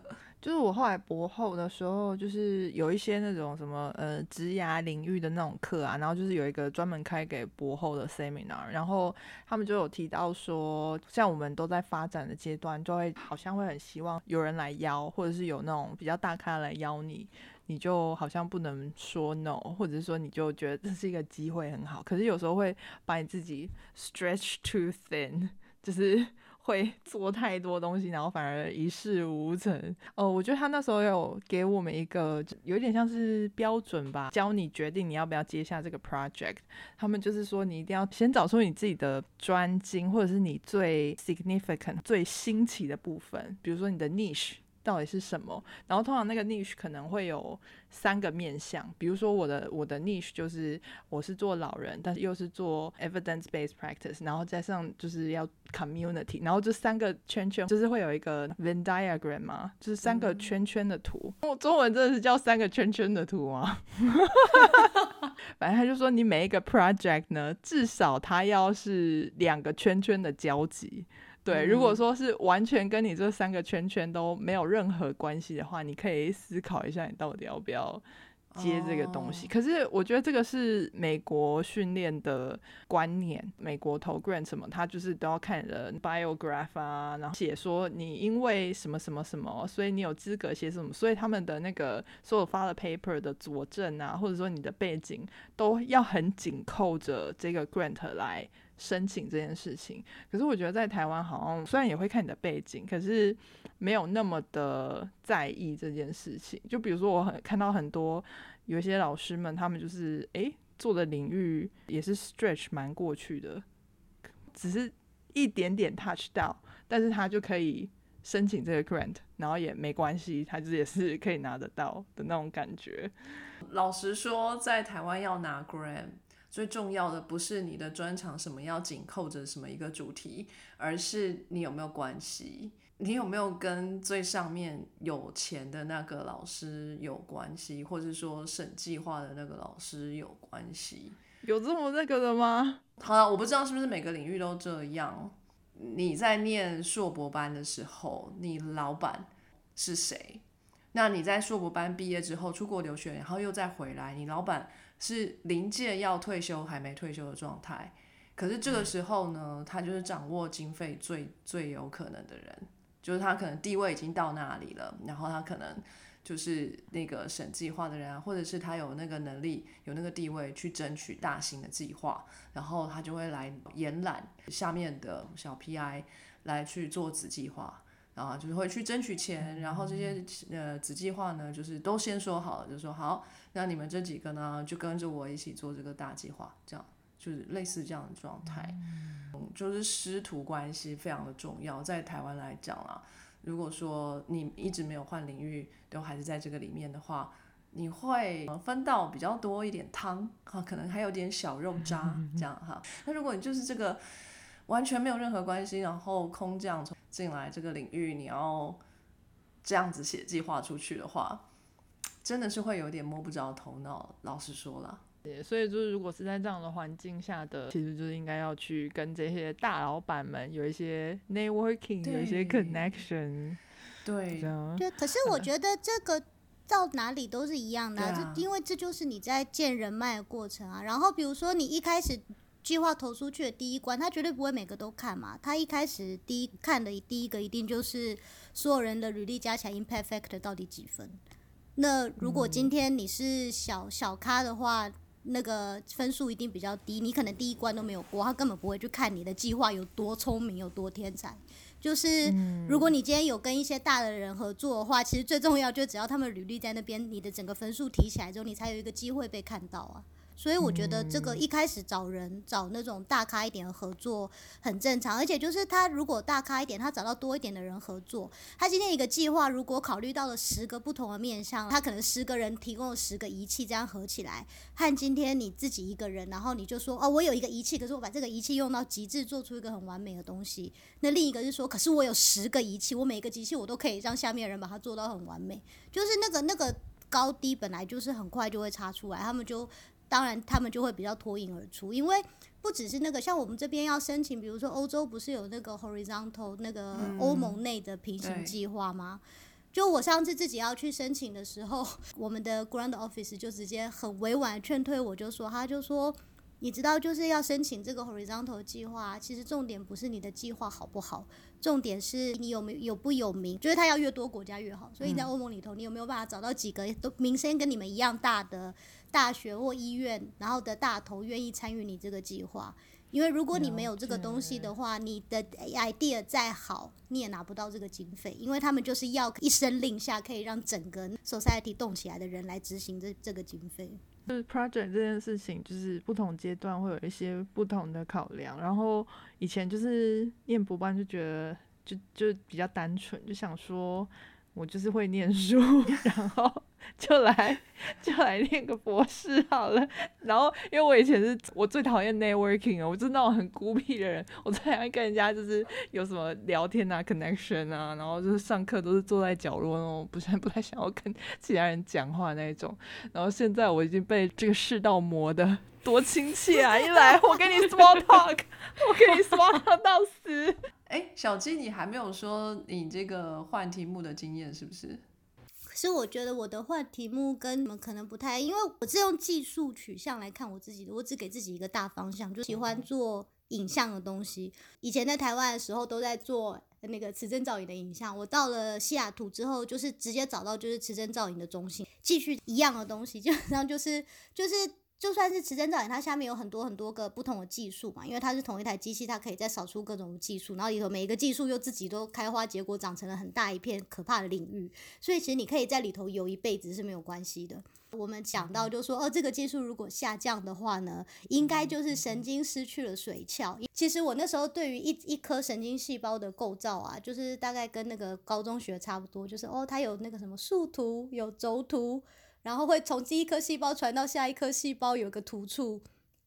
就是我后来博后的时候，就是有一些那种什么呃职涯领域的那种课啊，然后就是有一个专门开给博后的 seminar，然后他们就有提到说，像我们都在发展的阶段，就会好像会很希望有人来邀，或者是有那种比较大咖来邀你，你就好像不能说 no，或者是说你就觉得这是一个机会很好，可是有时候会把你自己 stretch too thin，就是。会 做太多东西，然后反而一事无成。哦，我觉得他那时候有给我们一个有点像是标准吧，教你决定你要不要接下这个 project。他们就是说，你一定要先找出你自己的专精，或者是你最 significant、最新奇的部分，比如说你的 niche。到底是什么？然后通常那个 niche 可能会有三个面向，比如说我的我的 niche 就是我是做老人，但是又是做 evidence based practice，然后加上就是要 community，然后这三个圈圈就是会有一个 Venn diagram 嘛，就是三个圈圈的图。我中文真的是叫三个圈圈的图吗？反正他就说你每一个 project 呢，至少它要是两个圈圈的交集。对，如果说是完全跟你这三个圈圈都没有任何关系的话，你可以思考一下，你到底要不要接这个东西。可是我觉得这个是美国训练的观念，美国投 grant 什么，他就是都要看人 biograph 啊，然后写说你因为什么什么什么，所以你有资格写什么，所以他们的那个所有发的 paper 的佐证啊，或者说你的背景都要很紧扣着这个 grant 来。申请这件事情，可是我觉得在台湾好像虽然也会看你的背景，可是没有那么的在意这件事情。就比如说，我很看到很多有一些老师们，他们就是诶做的领域也是 stretch 蛮过去的，只是一点点 touch 到，但是他就可以申请这个 grant，然后也没关系，他就也是可以拿得到的那种感觉。老实说，在台湾要拿 grant。最重要的不是你的专长什么要紧扣着什么一个主题，而是你有没有关系，你有没有跟最上面有钱的那个老师有关系，或者说审计划的那个老师有关系？有这么那个的吗？好了，我不知道是不是每个领域都这样。你在念硕博班的时候，你老板是谁？那你在硕博班毕业之后出国留学，然后又再回来，你老板？是临界要退休还没退休的状态，可是这个时候呢，他就是掌握经费最最有可能的人，就是他可能地位已经到那里了，然后他可能就是那个省计划的人啊，或者是他有那个能力、有那个地位去争取大型的计划，然后他就会来延揽下面的小 PI 来去做子计划。然后就是会去争取钱，然后这些呃子计划呢，就是都先说好了，就说好，那你们这几个呢，就跟着我一起做这个大计划，这样就是类似这样的状态，嗯，就是师徒关系非常的重要，在台湾来讲啊，如果说你一直没有换领域，都还是在这个里面的话，你会分到比较多一点汤啊，可能还有点小肉渣 这样哈，那如果你就是这个。完全没有任何关系，然后空降从进来这个领域，你要这样子写计划出去的话，真的是会有点摸不着头脑。老实说了，所以就是如果是在这样的环境下的，其实就是应该要去跟这些大老板们有一些 networking，有一些 connection。对，对。可是我觉得这个到哪里都是一样的，就因为这就是你在建人脉的过程啊。然后比如说你一开始。计划投出去的第一关，他绝对不会每个都看嘛。他一开始第一看的第一个一定就是所有人的履历加起来 impact factor 到底几分。那如果今天你是小小咖的话，那个分数一定比较低，你可能第一关都没有过，他根本不会去看你的计划有多聪明有多天才。就是如果你今天有跟一些大的人合作的话，其实最重要就只要他们履历在那边，你的整个分数提起来之后，你才有一个机会被看到啊。所以我觉得这个一开始找人找那种大咖一点的合作很正常，而且就是他如果大咖一点，他找到多一点的人合作，他今天一个计划如果考虑到了十个不同的面向，他可能十个人提供了十个仪器，这样合起来，和今天你自己一个人，然后你就说哦，我有一个仪器，可是我把这个仪器用到极致，做出一个很完美的东西。那另一个是说，可是我有十个仪器，我每一个机器我都可以让下面人把它做到很完美，就是那个那个。高低本来就是很快就会差出来，他们就当然他们就会比较脱颖而出，因为不只是那个，像我们这边要申请，比如说欧洲不是有那个 horizontal 那个欧盟内的平行计划吗？就我上次自己要去申请的时候，我们的 Grand Office 就直接很委婉劝退我，就说他就说，你知道就是要申请这个 horizontal 计划，其实重点不是你的计划好不好，重点是你有没有有不有名，就是他要越多国家越好。所以你在欧盟里头，你有没有办法找到几个都名声跟你们一样大的大学或医院，然后的大头愿意参与你这个计划？因为如果你没有这个东西的话，你的 idea 再好，你也拿不到这个经费，因为他们就是要一声令下可以让整个 society 动起来的人来执行这这个经费。就是 project 这件事情，就是不同阶段会有一些不同的考量。然后以前就是念博班就觉得就就比较单纯，就想说我就是会念书，然后就来就来念个博士好了。然后因为我以前是我最讨厌 networking 啊，我就是那种很孤僻的人，我最讨厌跟人家就是有什么聊天啊、connection 啊，然后就是上课都是坐在角落那种，不是不太想要跟其他人讲话那一种。然后现在我已经被这个世道磨的多亲切啊！一来我跟你 small talk，我跟你 small talk 到死。哎，小鸡，你还没有说你这个换题目的经验是不是？可是我觉得我的话题目跟你们可能不太，因为我是用技术取向来看我自己的，我只给自己一个大方向，就喜欢做影像的东西。以前在台湾的时候都在做那个磁振造影的影像，我到了西雅图之后，就是直接找到就是磁振造影的中心，继续一样的东西，基本上就 是就是。就算是磁振造影，它下面有很多很多个不同的技术嘛，因为它是同一台机器，它可以再扫出各种技术，然后里头每一个技术又自己都开花结果，长成了很大一片可怕的领域。所以其实你可以在里头游一辈子是没有关系的。我们讲到就说，哦，这个技术如果下降的话呢，应该就是神经失去了髓鞘。其实我那时候对于一一颗神经细胞的构造啊，就是大概跟那个高中学差不多，就是哦，它有那个什么树突，有轴突。然后会从第一颗细胞传到下一颗细胞，有个突触，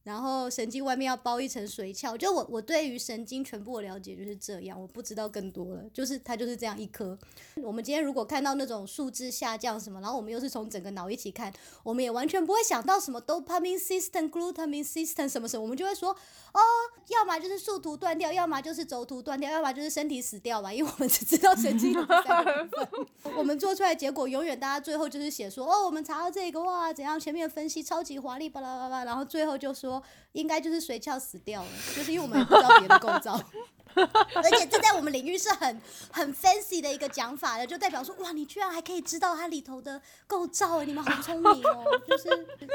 然后神经外面要包一层髓鞘。就我我对于神经全部的了解就是这样，我不知道更多了。就是它就是这样一颗。我们今天如果看到那种数字下降什么，然后我们又是从整个脑一起看，我们也完全不会想到什么 dopamine system、glutamine system 什么什么，我们就会说哦，要么就是树突断掉，要么就是轴突断掉，要么就是身体死掉吧，因为我们只知道神经的三个部分。我们做出来结果永远大家最后就是写说哦，我们查到这个哇怎样，前面分析超级华丽巴拉巴拉，然后最后就说应该就是髓鞘死掉了，就是因为我们也不知道别的构造。而且这在我们领域是很很 fancy 的一个讲法的，就代表说哇，你居然还可以知道它里头的构造，你们好聪明哦！就是，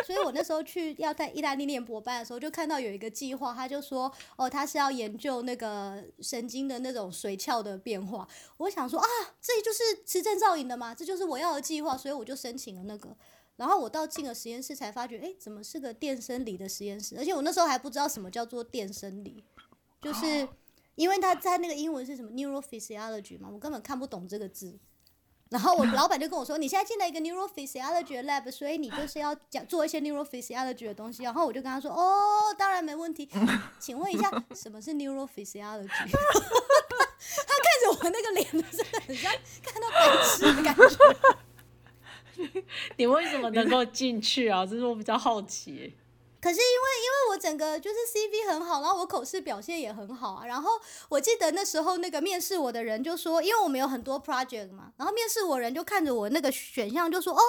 所以我那时候去要在意大利念博班的时候，就看到有一个计划，他就说哦，他是要研究那个神经的那种髓鞘的变化。我想说啊，这就是磁振造影的嘛，这就是我要的计划，所以我就申请了那个。然后我到进了实验室才发觉，哎，怎么是个电生理的实验室？而且我那时候还不知道什么叫做电生理，就是。因为他在那个英文是什么 neurophysiology 嘛，我根本看不懂这个字。然后我老板就跟我说：“你现在进了一个 neurophysiology lab，所以你就是要讲做一些 neurophysiology 的东西。”然后我就跟他说：“哦，当然没问题。请问一下，什么是 neurophysiology？” 他看着我那个脸，真的很像看到白痴的感觉。你为什么能够进去啊？这是我比较好奇。可是因为因为我整个就是 CV 很好，然后我口试表现也很好啊。然后我记得那时候那个面试我的人就说，因为我们有很多 project 嘛，然后面试我人就看着我那个选项就说，哦，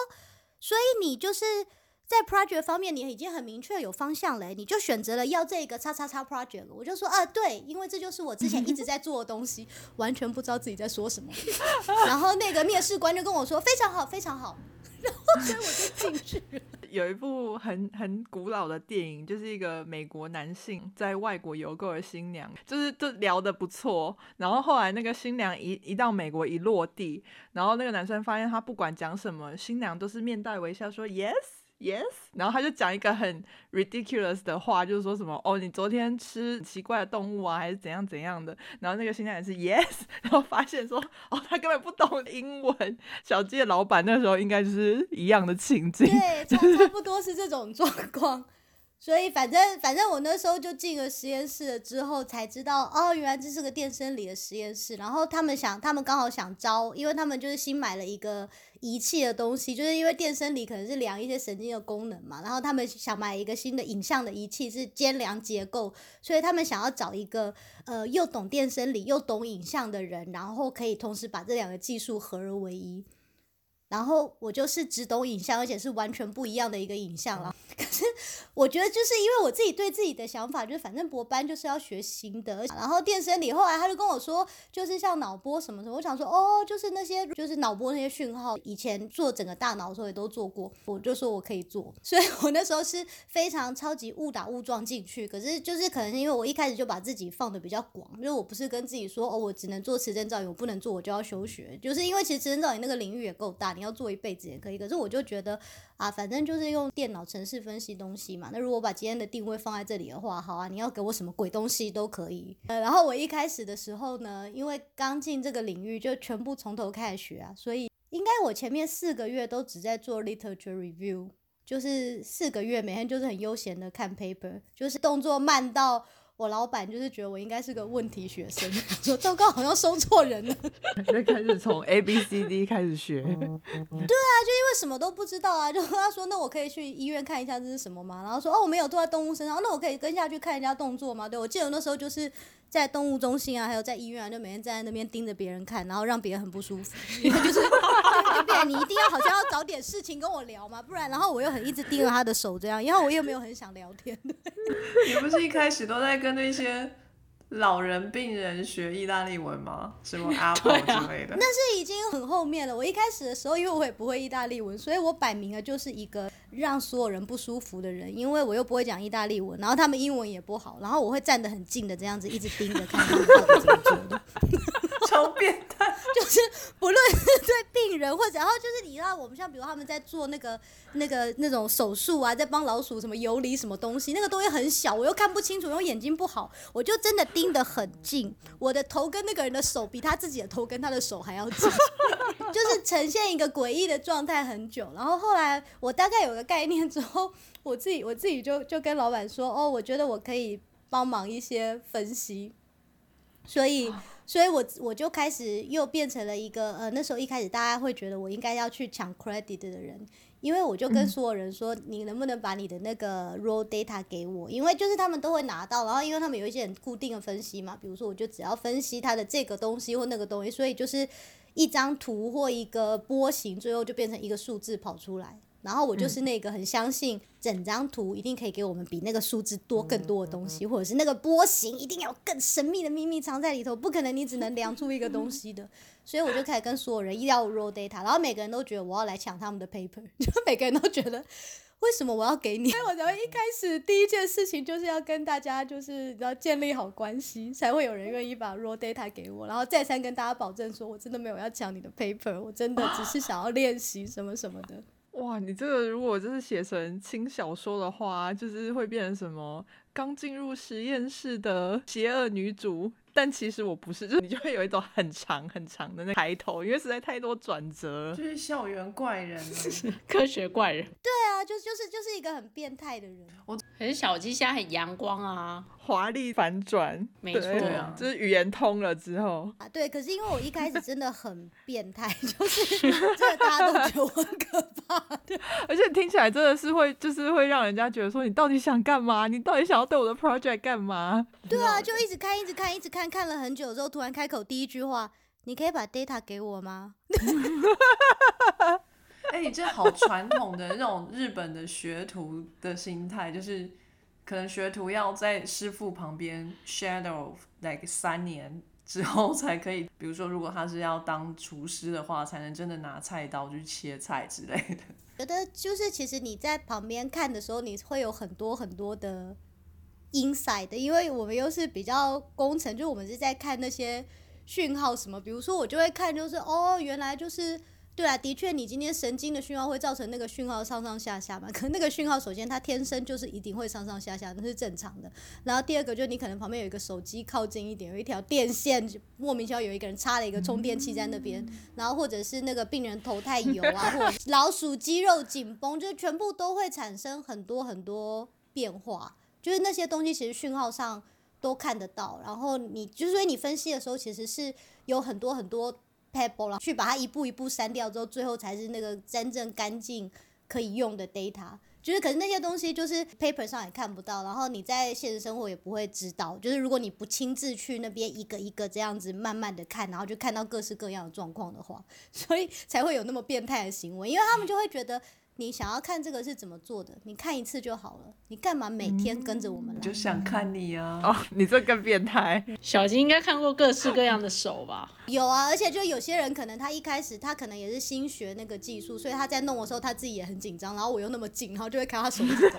所以你就是在 project 方面你已经很明确有方向了，你就选择了要这个叉叉叉 project。我就说，啊，对，因为这就是我之前一直在做的东西，完全不知道自己在说什么。然后那个面试官就跟我说，非常好，非常好。然后所以我就进去了。有一部很很古老的电影，就是一个美国男性在外国游购的新娘，就是就聊得不错。然后后来那个新娘一一到美国一落地，然后那个男生发现他不管讲什么，新娘都是面带微笑说 yes。Yes，然后他就讲一个很 ridiculous 的话，就是说什么哦，你昨天吃奇怪的动物啊，还是怎样怎样的？然后那个新娘也是 Yes，然后发现说哦，他根本不懂英文。小鸡的老板那时候应该就是一样的情境，对，差差不多是这种状况。所以反正反正我那时候就进了实验室了之后，才知道哦，原来这是个电生理的实验室。然后他们想，他们刚好想招，因为他们就是新买了一个仪器的东西，就是因为电生理可能是量一些神经的功能嘛。然后他们想买一个新的影像的仪器，是兼量结构，所以他们想要找一个呃又懂电生理又懂影像的人，然后可以同时把这两个技术合而为一。然后我就是只懂影像，而且是完全不一样的一个影像了。是 我觉得，就是因为我自己对自己的想法，就是反正博班就是要学新的。然后电生理后来他就跟我说，就是像脑波什么什么。我想说，哦，就是那些就是脑波那些讯号，以前做整个大脑的时候也都做过。我就说我可以做，所以我那时候是非常超级误打误撞进去。可是就是可能是因为我一开始就把自己放的比较广，因为我不是跟自己说，哦，我只能做磁振造影，我不能做，我就要休学。就是因为其实磁振造影那个领域也够大，你要做一辈子也可以。可是我就觉得啊，反正就是用电脑程式分析东西嘛。那如果把今天的定位放在这里的话，好啊，你要给我什么鬼东西都可以。呃，然后我一开始的时候呢，因为刚进这个领域，就全部从头开始学啊，所以应该我前面四个月都只在做 literature review，就是四个月每天就是很悠闲的看 paper，就是动作慢到。我老板就是觉得我应该是个问题学生，说糟糕，好像收错人了。就开始从 A B C D 开始学。对啊，就因为什么都不知道啊，就跟他说，那我可以去医院看一下这是什么吗？然后说哦，我没有坐在动物身上，那我可以跟下去看一下动作吗？对我记得那时候就是。在动物中心啊，还有在医院啊，就每天站在那边盯着别人看，然后让别人很不舒服。因为就是，对，你一定要好像要找点事情跟我聊嘛，不然，然后我又很一直盯着他的手这样，然后我又没有很想聊天。你不是一开始都在跟那些？老人病人学意大利文吗？什么 Apple 之类的？那是已经很后面了。我一开始的时候，因为我也不会意大利文，所以我摆明了就是一个让所有人不舒服的人。因为我又不会讲意大利文，然后他们英文也不好，然后我会站得很近的这样子一直盯着看他们到底怎么做的。超变态！就是不论是对病人，或者然后就是你知道，我们像比如他们在做那个那个那种手术啊，在帮老鼠什么游离什么东西，那个东西很小，我又看不清楚，因为眼睛不好，我就真的盯得很近，我的头跟那个人的手比他自己的头跟他的手还要近，就是呈现一个诡异的状态很久。然后后来我大概有个概念之后，我自己我自己就就跟老板说，哦，我觉得我可以帮忙一些分析，所以。所以，我我就开始又变成了一个呃，那时候一开始大家会觉得我应该要去抢 credit 的人，因为我就跟所有人说，你能不能把你的那个 raw data 给我？因为就是他们都会拿到，然后因为他们有一些很固定的分析嘛，比如说我就只要分析它的这个东西或那个东西，所以就是一张图或一个波形，最后就变成一个数字跑出来。然后我就是那个很相信整张图一定可以给我们比那个数字多更多的东西，或者是那个波形一定要更神秘的秘密藏在里头，不可能你只能量出一个东西的。所以我就开始跟所有人要 raw data，然后每个人都觉得我要来抢他们的 paper，就每个人都觉得为什么我要给你？所以我才会一开始第一件事情就是要跟大家就是要建立好关系，才会有人愿意把 raw data 给我，然后再三跟大家保证说我真的没有要抢你的 paper，我真的只是想要练习什么什么的。哇，你这个如果就是写成轻小说的话，就是会变成什么？刚进入实验室的邪恶女主。但其实我不是，就是你就会有一种很长很长的那开头，因为实在太多转折，就是校园怪人，科学怪人。对啊，就就是就是一个很变态的人。我可是小鸡现在很阳光啊，华丽反转，没错，就是语言通了之后啊，对。可是因为我一开始真的很变态，就是这大家都觉得我很可怕，对。而且听起来真的是会，就是会让人家觉得说你到底想干嘛？你到底想要对我的 project 干嘛？对啊，就一直看，一直看，一直看。看了很久之后，突然开口第一句话：“你可以把 data 给我吗？” 哎，你这好传统的那种日本的学徒的心态，就是可能学徒要在师傅旁边 shadow like 三年之后才可以。比如说，如果他是要当厨师的话，才能真的拿菜刀去切菜之类的。觉得就是其实你在旁边看的时候，你会有很多很多的。Inside 的，因为我们又是比较工程，就我们是在看那些讯号什么，比如说我就会看，就是哦，原来就是对啊，的确你今天神经的讯号会造成那个讯号上上下下嘛，可那个讯号首先它天生就是一定会上上下下，那是正常的。然后第二个就是你可能旁边有一个手机靠近一点，有一条电线莫名其妙有一个人插了一个充电器在那边，然后或者是那个病人头太油啊，或者老鼠肌肉紧绷，就全部都会产生很多很多。变化，就是那些东西其实讯号上都看得到，然后你就是所以你分析的时候其实是有很多很多 pebble，然后去把它一步一步删掉之后，最后才是那个真正干净可以用的 data。就是，可是那些东西就是 paper 上也看不到，然后你在现实生活也不会知道。就是如果你不亲自去那边一个一个这样子慢慢的看，然后就看到各式各样的状况的话，所以才会有那么变态的行为，因为他们就会觉得。你想要看这个是怎么做的？你看一次就好了。你干嘛每天跟着我们来？就想看你啊！哦，你这更变态。小金应该看过各式各样的手吧？有啊，而且就有些人可能他一开始他可能也是新学那个技术，所以他在弄的时候他自己也很紧张，然后我又那么近，然后就会看他手指头。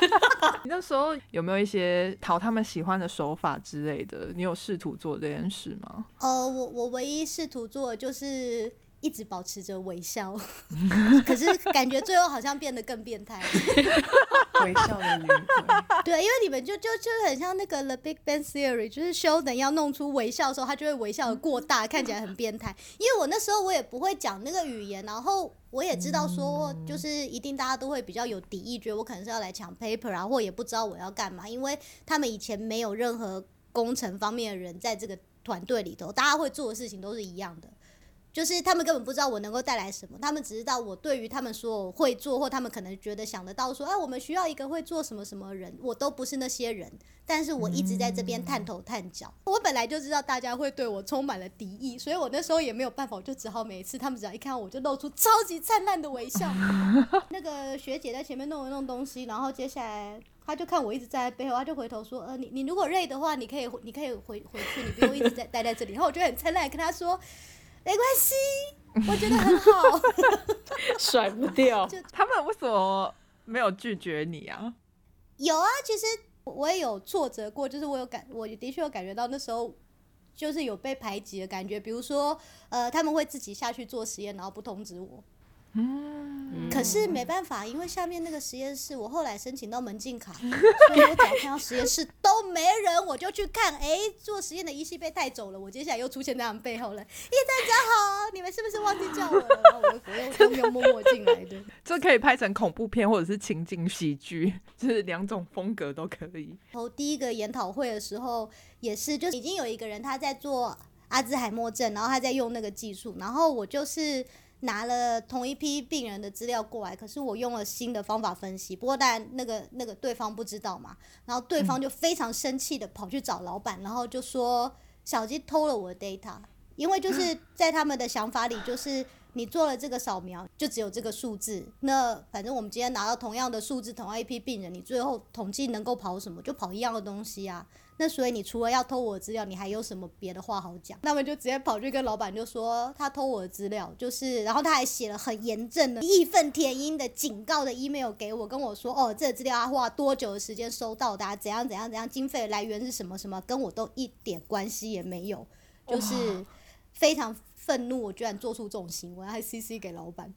你那时候有没有一些讨他们喜欢的手法之类的？你有试图做这件事吗？呃，我我唯一试图做的就是。一直保持着微笑，可是感觉最后好像变得更变态。微笑的女鬼。对，因为你们就就就很像那个《The Big Bang Theory》，就是 Sheldon 要弄出微笑的时候，他就会微笑的过大，看起来很变态。因为我那时候我也不会讲那个语言，然后我也知道说，就是一定大家都会比较有敌意，觉得我可能是要来抢 paper 啊，或也不知道我要干嘛，因为他们以前没有任何工程方面的人在这个团队里头，大家会做的事情都是一样的。就是他们根本不知道我能够带来什么，他们只知道我对于他们说会做，或他们可能觉得想得到说，哎，我们需要一个会做什么什么人，我都不是那些人，但是我一直在这边探头探脚。我本来就知道大家会对我充满了敌意，所以我那时候也没有办法，我就只好每一次他们只要一看我就露出超级灿烂的微笑。那个学姐在前面弄了弄东西，然后接下来他就看我一直在背后，他就回头说，呃，你你如果累的话，你可以你可以回回去，你不用一直在待在这里。然后我就很灿烂跟他说。没关系，我觉得很好，甩不掉。就他们为什么没有拒绝你啊？有啊，其实我也有挫折过，就是我有感，我的确有感觉到那时候就是有被排挤的感觉。比如说，呃，他们会自己下去做实验，然后不通知我。嗯，可是没办法，因为下面那个实验室，我后来申请到门禁卡，所以我只要看到实验室都没人，我就去看。哎，做实验的仪器被带走了，我接下来又出现在他们背后了。叶大家好，你们是不是忘记叫我了？然后我我又又默默进来的。这可以拍成恐怖片或者是情景喜剧，就是两种风格都可以。然后第一个研讨会的时候也是，就已经有一个人他在做阿兹海默症，然后他在用那个技术，然后我就是。拿了同一批病人的资料过来，可是我用了新的方法分析。不过当然，那个那个对方不知道嘛，然后对方就非常生气的跑去找老板，然后就说小鸡偷了我的 data。因为就是在他们的想法里，就是你做了这个扫描，就只有这个数字。那反正我们今天拿到同样的数字，同样一批病人，你最后统计能够跑什么？就跑一样的东西啊。那所以你除了要偷我的资料，你还有什么别的话好讲？那么就直接跑去跟老板就说他偷我的资料，就是然后他还写了很严正的义愤填膺的警告的 email 给我，跟我说哦，这个资料要花多久的时间收到的？怎样怎样怎样？经费来源是什么什么？跟我都一点关系也没有，就是非常愤怒，我居然做出这种行为，还 CC 给老板。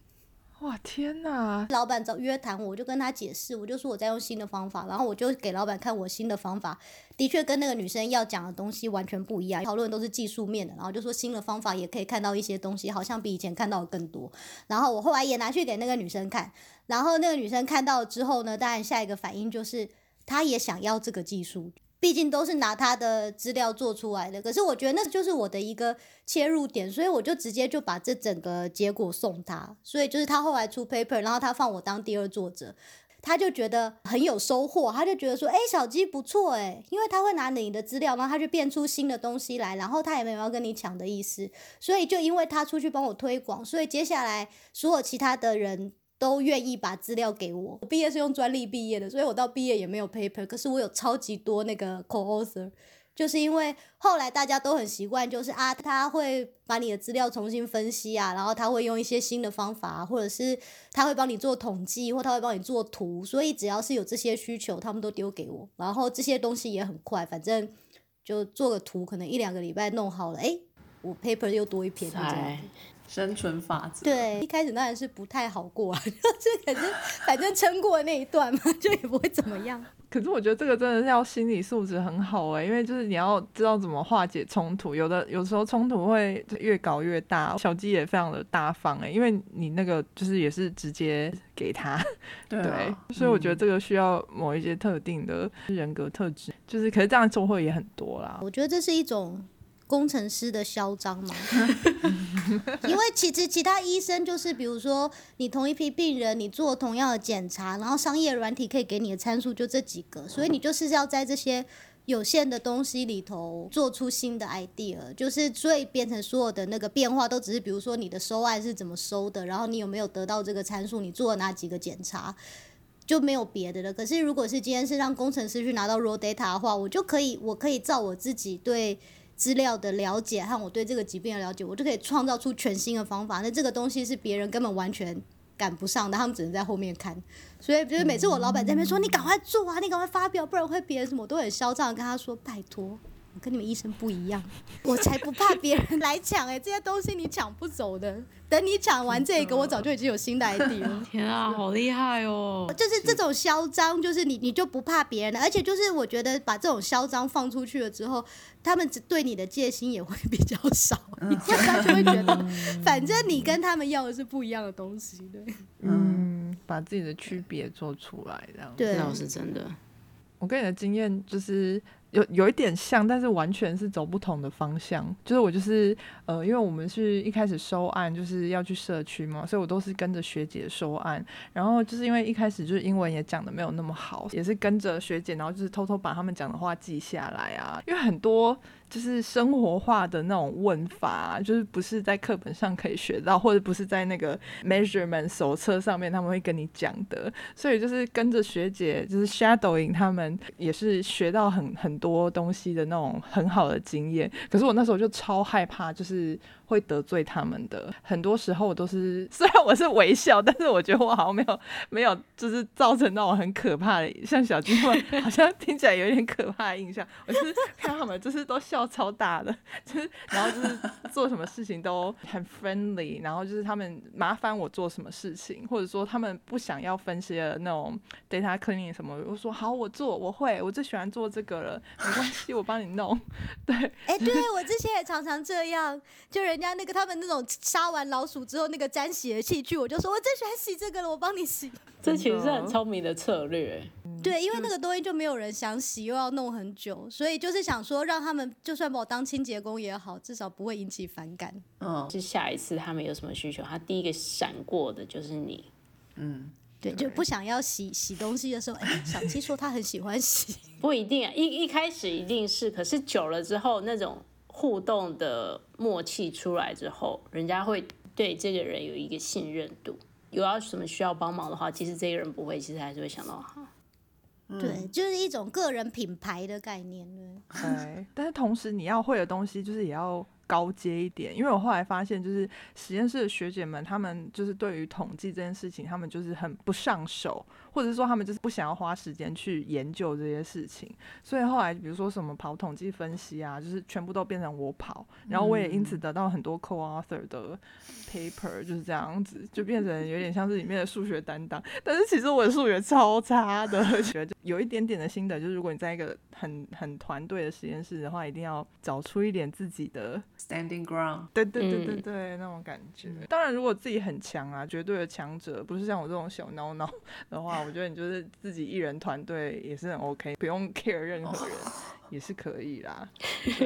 哇天哪！老板找约谈我，我就跟他解释，我就说我在用新的方法，然后我就给老板看我新的方法，的确跟那个女生要讲的东西完全不一样，讨论都是技术面的，然后就说新的方法也可以看到一些东西，好像比以前看到的更多。然后我后来也拿去给那个女生看，然后那个女生看到之后呢，当然下一个反应就是她也想要这个技术。毕竟都是拿他的资料做出来的，可是我觉得那就是我的一个切入点，所以我就直接就把这整个结果送他。所以就是他后来出 paper，然后他放我当第二作者，他就觉得很有收获，他就觉得说，哎，小鸡不错哎，因为他会拿你的资料，然后他就变出新的东西来，然后他也没有要跟你抢的意思，所以就因为他出去帮我推广，所以接下来所有其他的人。都愿意把资料给我。我毕业是用专利毕业的，所以我到毕业也没有 paper。可是我有超级多那个 co-author，就是因为后来大家都很习惯，就是啊，他会把你的资料重新分析啊，然后他会用一些新的方法，或者是他会帮你做统计，或他会帮你做图。所以只要是有这些需求，他们都丢给我。然后这些东西也很快，反正就做个图，可能一两个礼拜弄好了，哎，我 paper 又多一篇，就这样。生存法则。对，一开始当然是不太好过啊，就是可是反正撑过那一段嘛，就也不会怎么样。可是我觉得这个真的是要心理素质很好哎、因为就是你要知道怎么化解冲突，有的有时候冲突会越搞越大。小鸡也非常的大方哎、因为你那个就是也是直接给他，对所以我觉得嗯这个需要某一些特定的人格特质，就是可是这样收获也很多啦。我觉得这是一种工程师的嚣张嘛，因为其实其他医生就是，比如说你同一批病人，你做同样的检查，然后商业软体可以给你的参数就这几个，所以你就是要在这些有限的东西里头做出新的 idea，就是所以变成所有的那个变化都只是，比如说你的收案是怎么收的，然后你有没有得到这个参数，你做了哪几个检查。就没有别的了。可是如果是今天是让工程师去拿到 raw data 的话，我就可以，我可以照我自己对资料的了解和我对这个疾病的了解，我就可以创造出全新的方法。那这个东西是别人根本完全赶不上的，他们只能在后面看。所以就是每次我老板在那边说：“你赶快做啊，你赶快发表，不然会别人什么。”我都很嚣张的跟他说：“拜托。”我跟你们医生不一样，我才不怕别人来抢哎、这些东西你抢不走的。等你抢完这个，我早就已经有新的 idea 了。天啊，好厉害哦！就是这种嚣张，就是你你就不怕别人了，而且就是我觉得把这种嚣张放出去了之后，他们只对你的戒心也会比较少，因为他就会觉得，反正你跟他们要的是不一样的东西，对嗯，把自己的区别做出来，这样。对这倒是真的。我跟你的经验就是有有一点像，但是完全是走不同的方向。就是我就是呃，因为我们是一开始收案就是要去社区嘛，所以我都是跟着学姐收案。然后就是因为一开始就是英文也讲的没有那么好，也是跟着学姐，然后就是偷偷把他们讲的话记下来啊。因为很多就是生活化的那种问法、就是不是在课本上可以学到，或者不是在那个 measurement 手册上面他们会跟你讲的。所以就是跟着学姐，就是 shadowing 他们，也是学到很很多东西的那种很好的经验。可是我那时候就超害怕，就是会得罪他们的。很多时候我都是，虽然我是微笑，但是我觉得我好像没有没有，就是造成那种很可怕的，像小金们好像听起来有点可怕的印象。我是看他们就是都笑超大的，就是然后就是做什么事情都很 friendly，然后就是他们麻烦我做什么事情，或者说他们不想要分析的那种 data cleaning 什么，我说好，我做，我会，我最喜欢做这个了，没关系，我帮你弄。对，哎、对我之前也常常这样，就人家那个他们那种杀完老鼠之后那个沾血的器具，我就说我最喜欢洗这个了，我帮你洗。这其实是很聪明的策略。对，因为那个东西就没有人想洗，又要弄很久，所以就是想说让他们就算把我当清洁工也好，至少不会引起反感。嗯是下一次他们有什么需求，他第一个闪过的就是你。嗯，对，就不想要洗洗东西的时候，哎、小七说他很喜欢洗，不一定啊，一一开始一定是，可是久了之后，那种互动的默契出来之后，人家会对这个人有一个信任度。有要什么需要帮忙的话，其实这个人不会，其实还是会想到他。对，就是一种个人品牌的概念。对，对，但是同时你要会的东西就是也要高阶一点，因为我后来发现，就是实验室的学姐们，她们就是对于统计这件事情，她们就是很不上手，或者说她们就是不想要花时间去研究这些事情，所以后来比如说什么跑统计分析啊，就是全部都变成我跑，然后我也因此得到很多 co-author 的 paper，就是这样子，就变成有点像是里面的数学担当，但是其实我的数学超差的，觉得有一点点的心得，就是如果你在一个很很团队的实验室的话，一定要找出一点自己的，，standing ground，对对对对嗯对，那种感觉。当然，如果自己很强啊，绝对的强者，不是像我这种小孬孬 的话，我觉得你就是自己一人团队也是很 OK，不用 care 任何人。也是可以啦，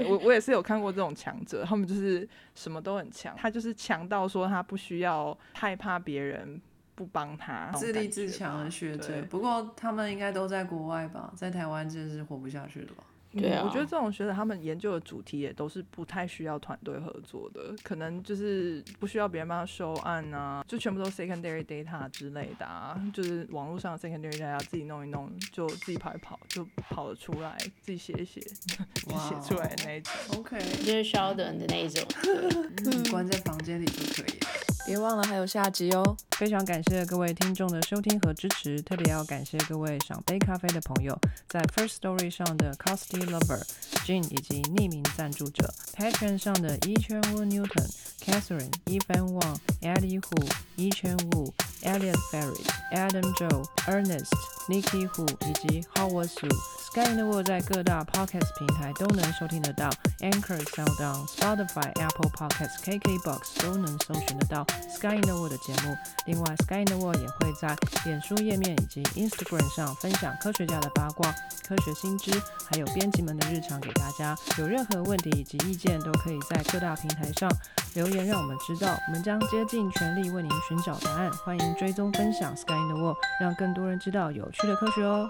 我我也是有看过这种强者，他们就是什么都很强，他就是强到说他不需要害怕别人不帮他，自立自强的学者。不过他们应该都在国外吧，在台湾真的是活不下去了吧？对啊我觉得这种学者他们研究的主题也都是不太需要团队合作的，可能就是不需要别人帮他收案啊，就全部都 secondary data 之类的啊，就是网络上的 secondary data 自己弄一弄，就自己跑一跑就跑得出来，自己写一写 就写出来的那一种。OK，就是 Sheldon 的那一种。嗯，关在房间里就可以了。别忘了还有下集哦。非常感谢各位听众的收听和支持，特别要感谢各位赏杯咖啡的朋友，在 First Story 上的 Costy Lover Jane 以及匿名赞助者，Patreon 上的 Yi Chen Wu Newton、Catherine、Evan Wang、Eddie Hu、Yi Chen Wu、Elliot Ferry、Adam Joe、Ernest、Nikki Hu 以及 Howard Su。Sky in the World 在各大 Podcast 平台都能收听得到，Anchor、s o u n d o w n、Spotify、Apple Podcasts、KKBox 都能搜寻得到 Sky in the World 的节目。另外，Sky in the World 也会在脸书页面以及 Instagram 上分享科学家的八卦、科学新知，还有编辑们的日常给大家。有任何问题以及意见，都可以在各大平台上留言，让我们知道，我们将竭尽全力为您寻找答案。欢迎追踪分享 Sky in the World，让更多人知道有有趣的科学哦。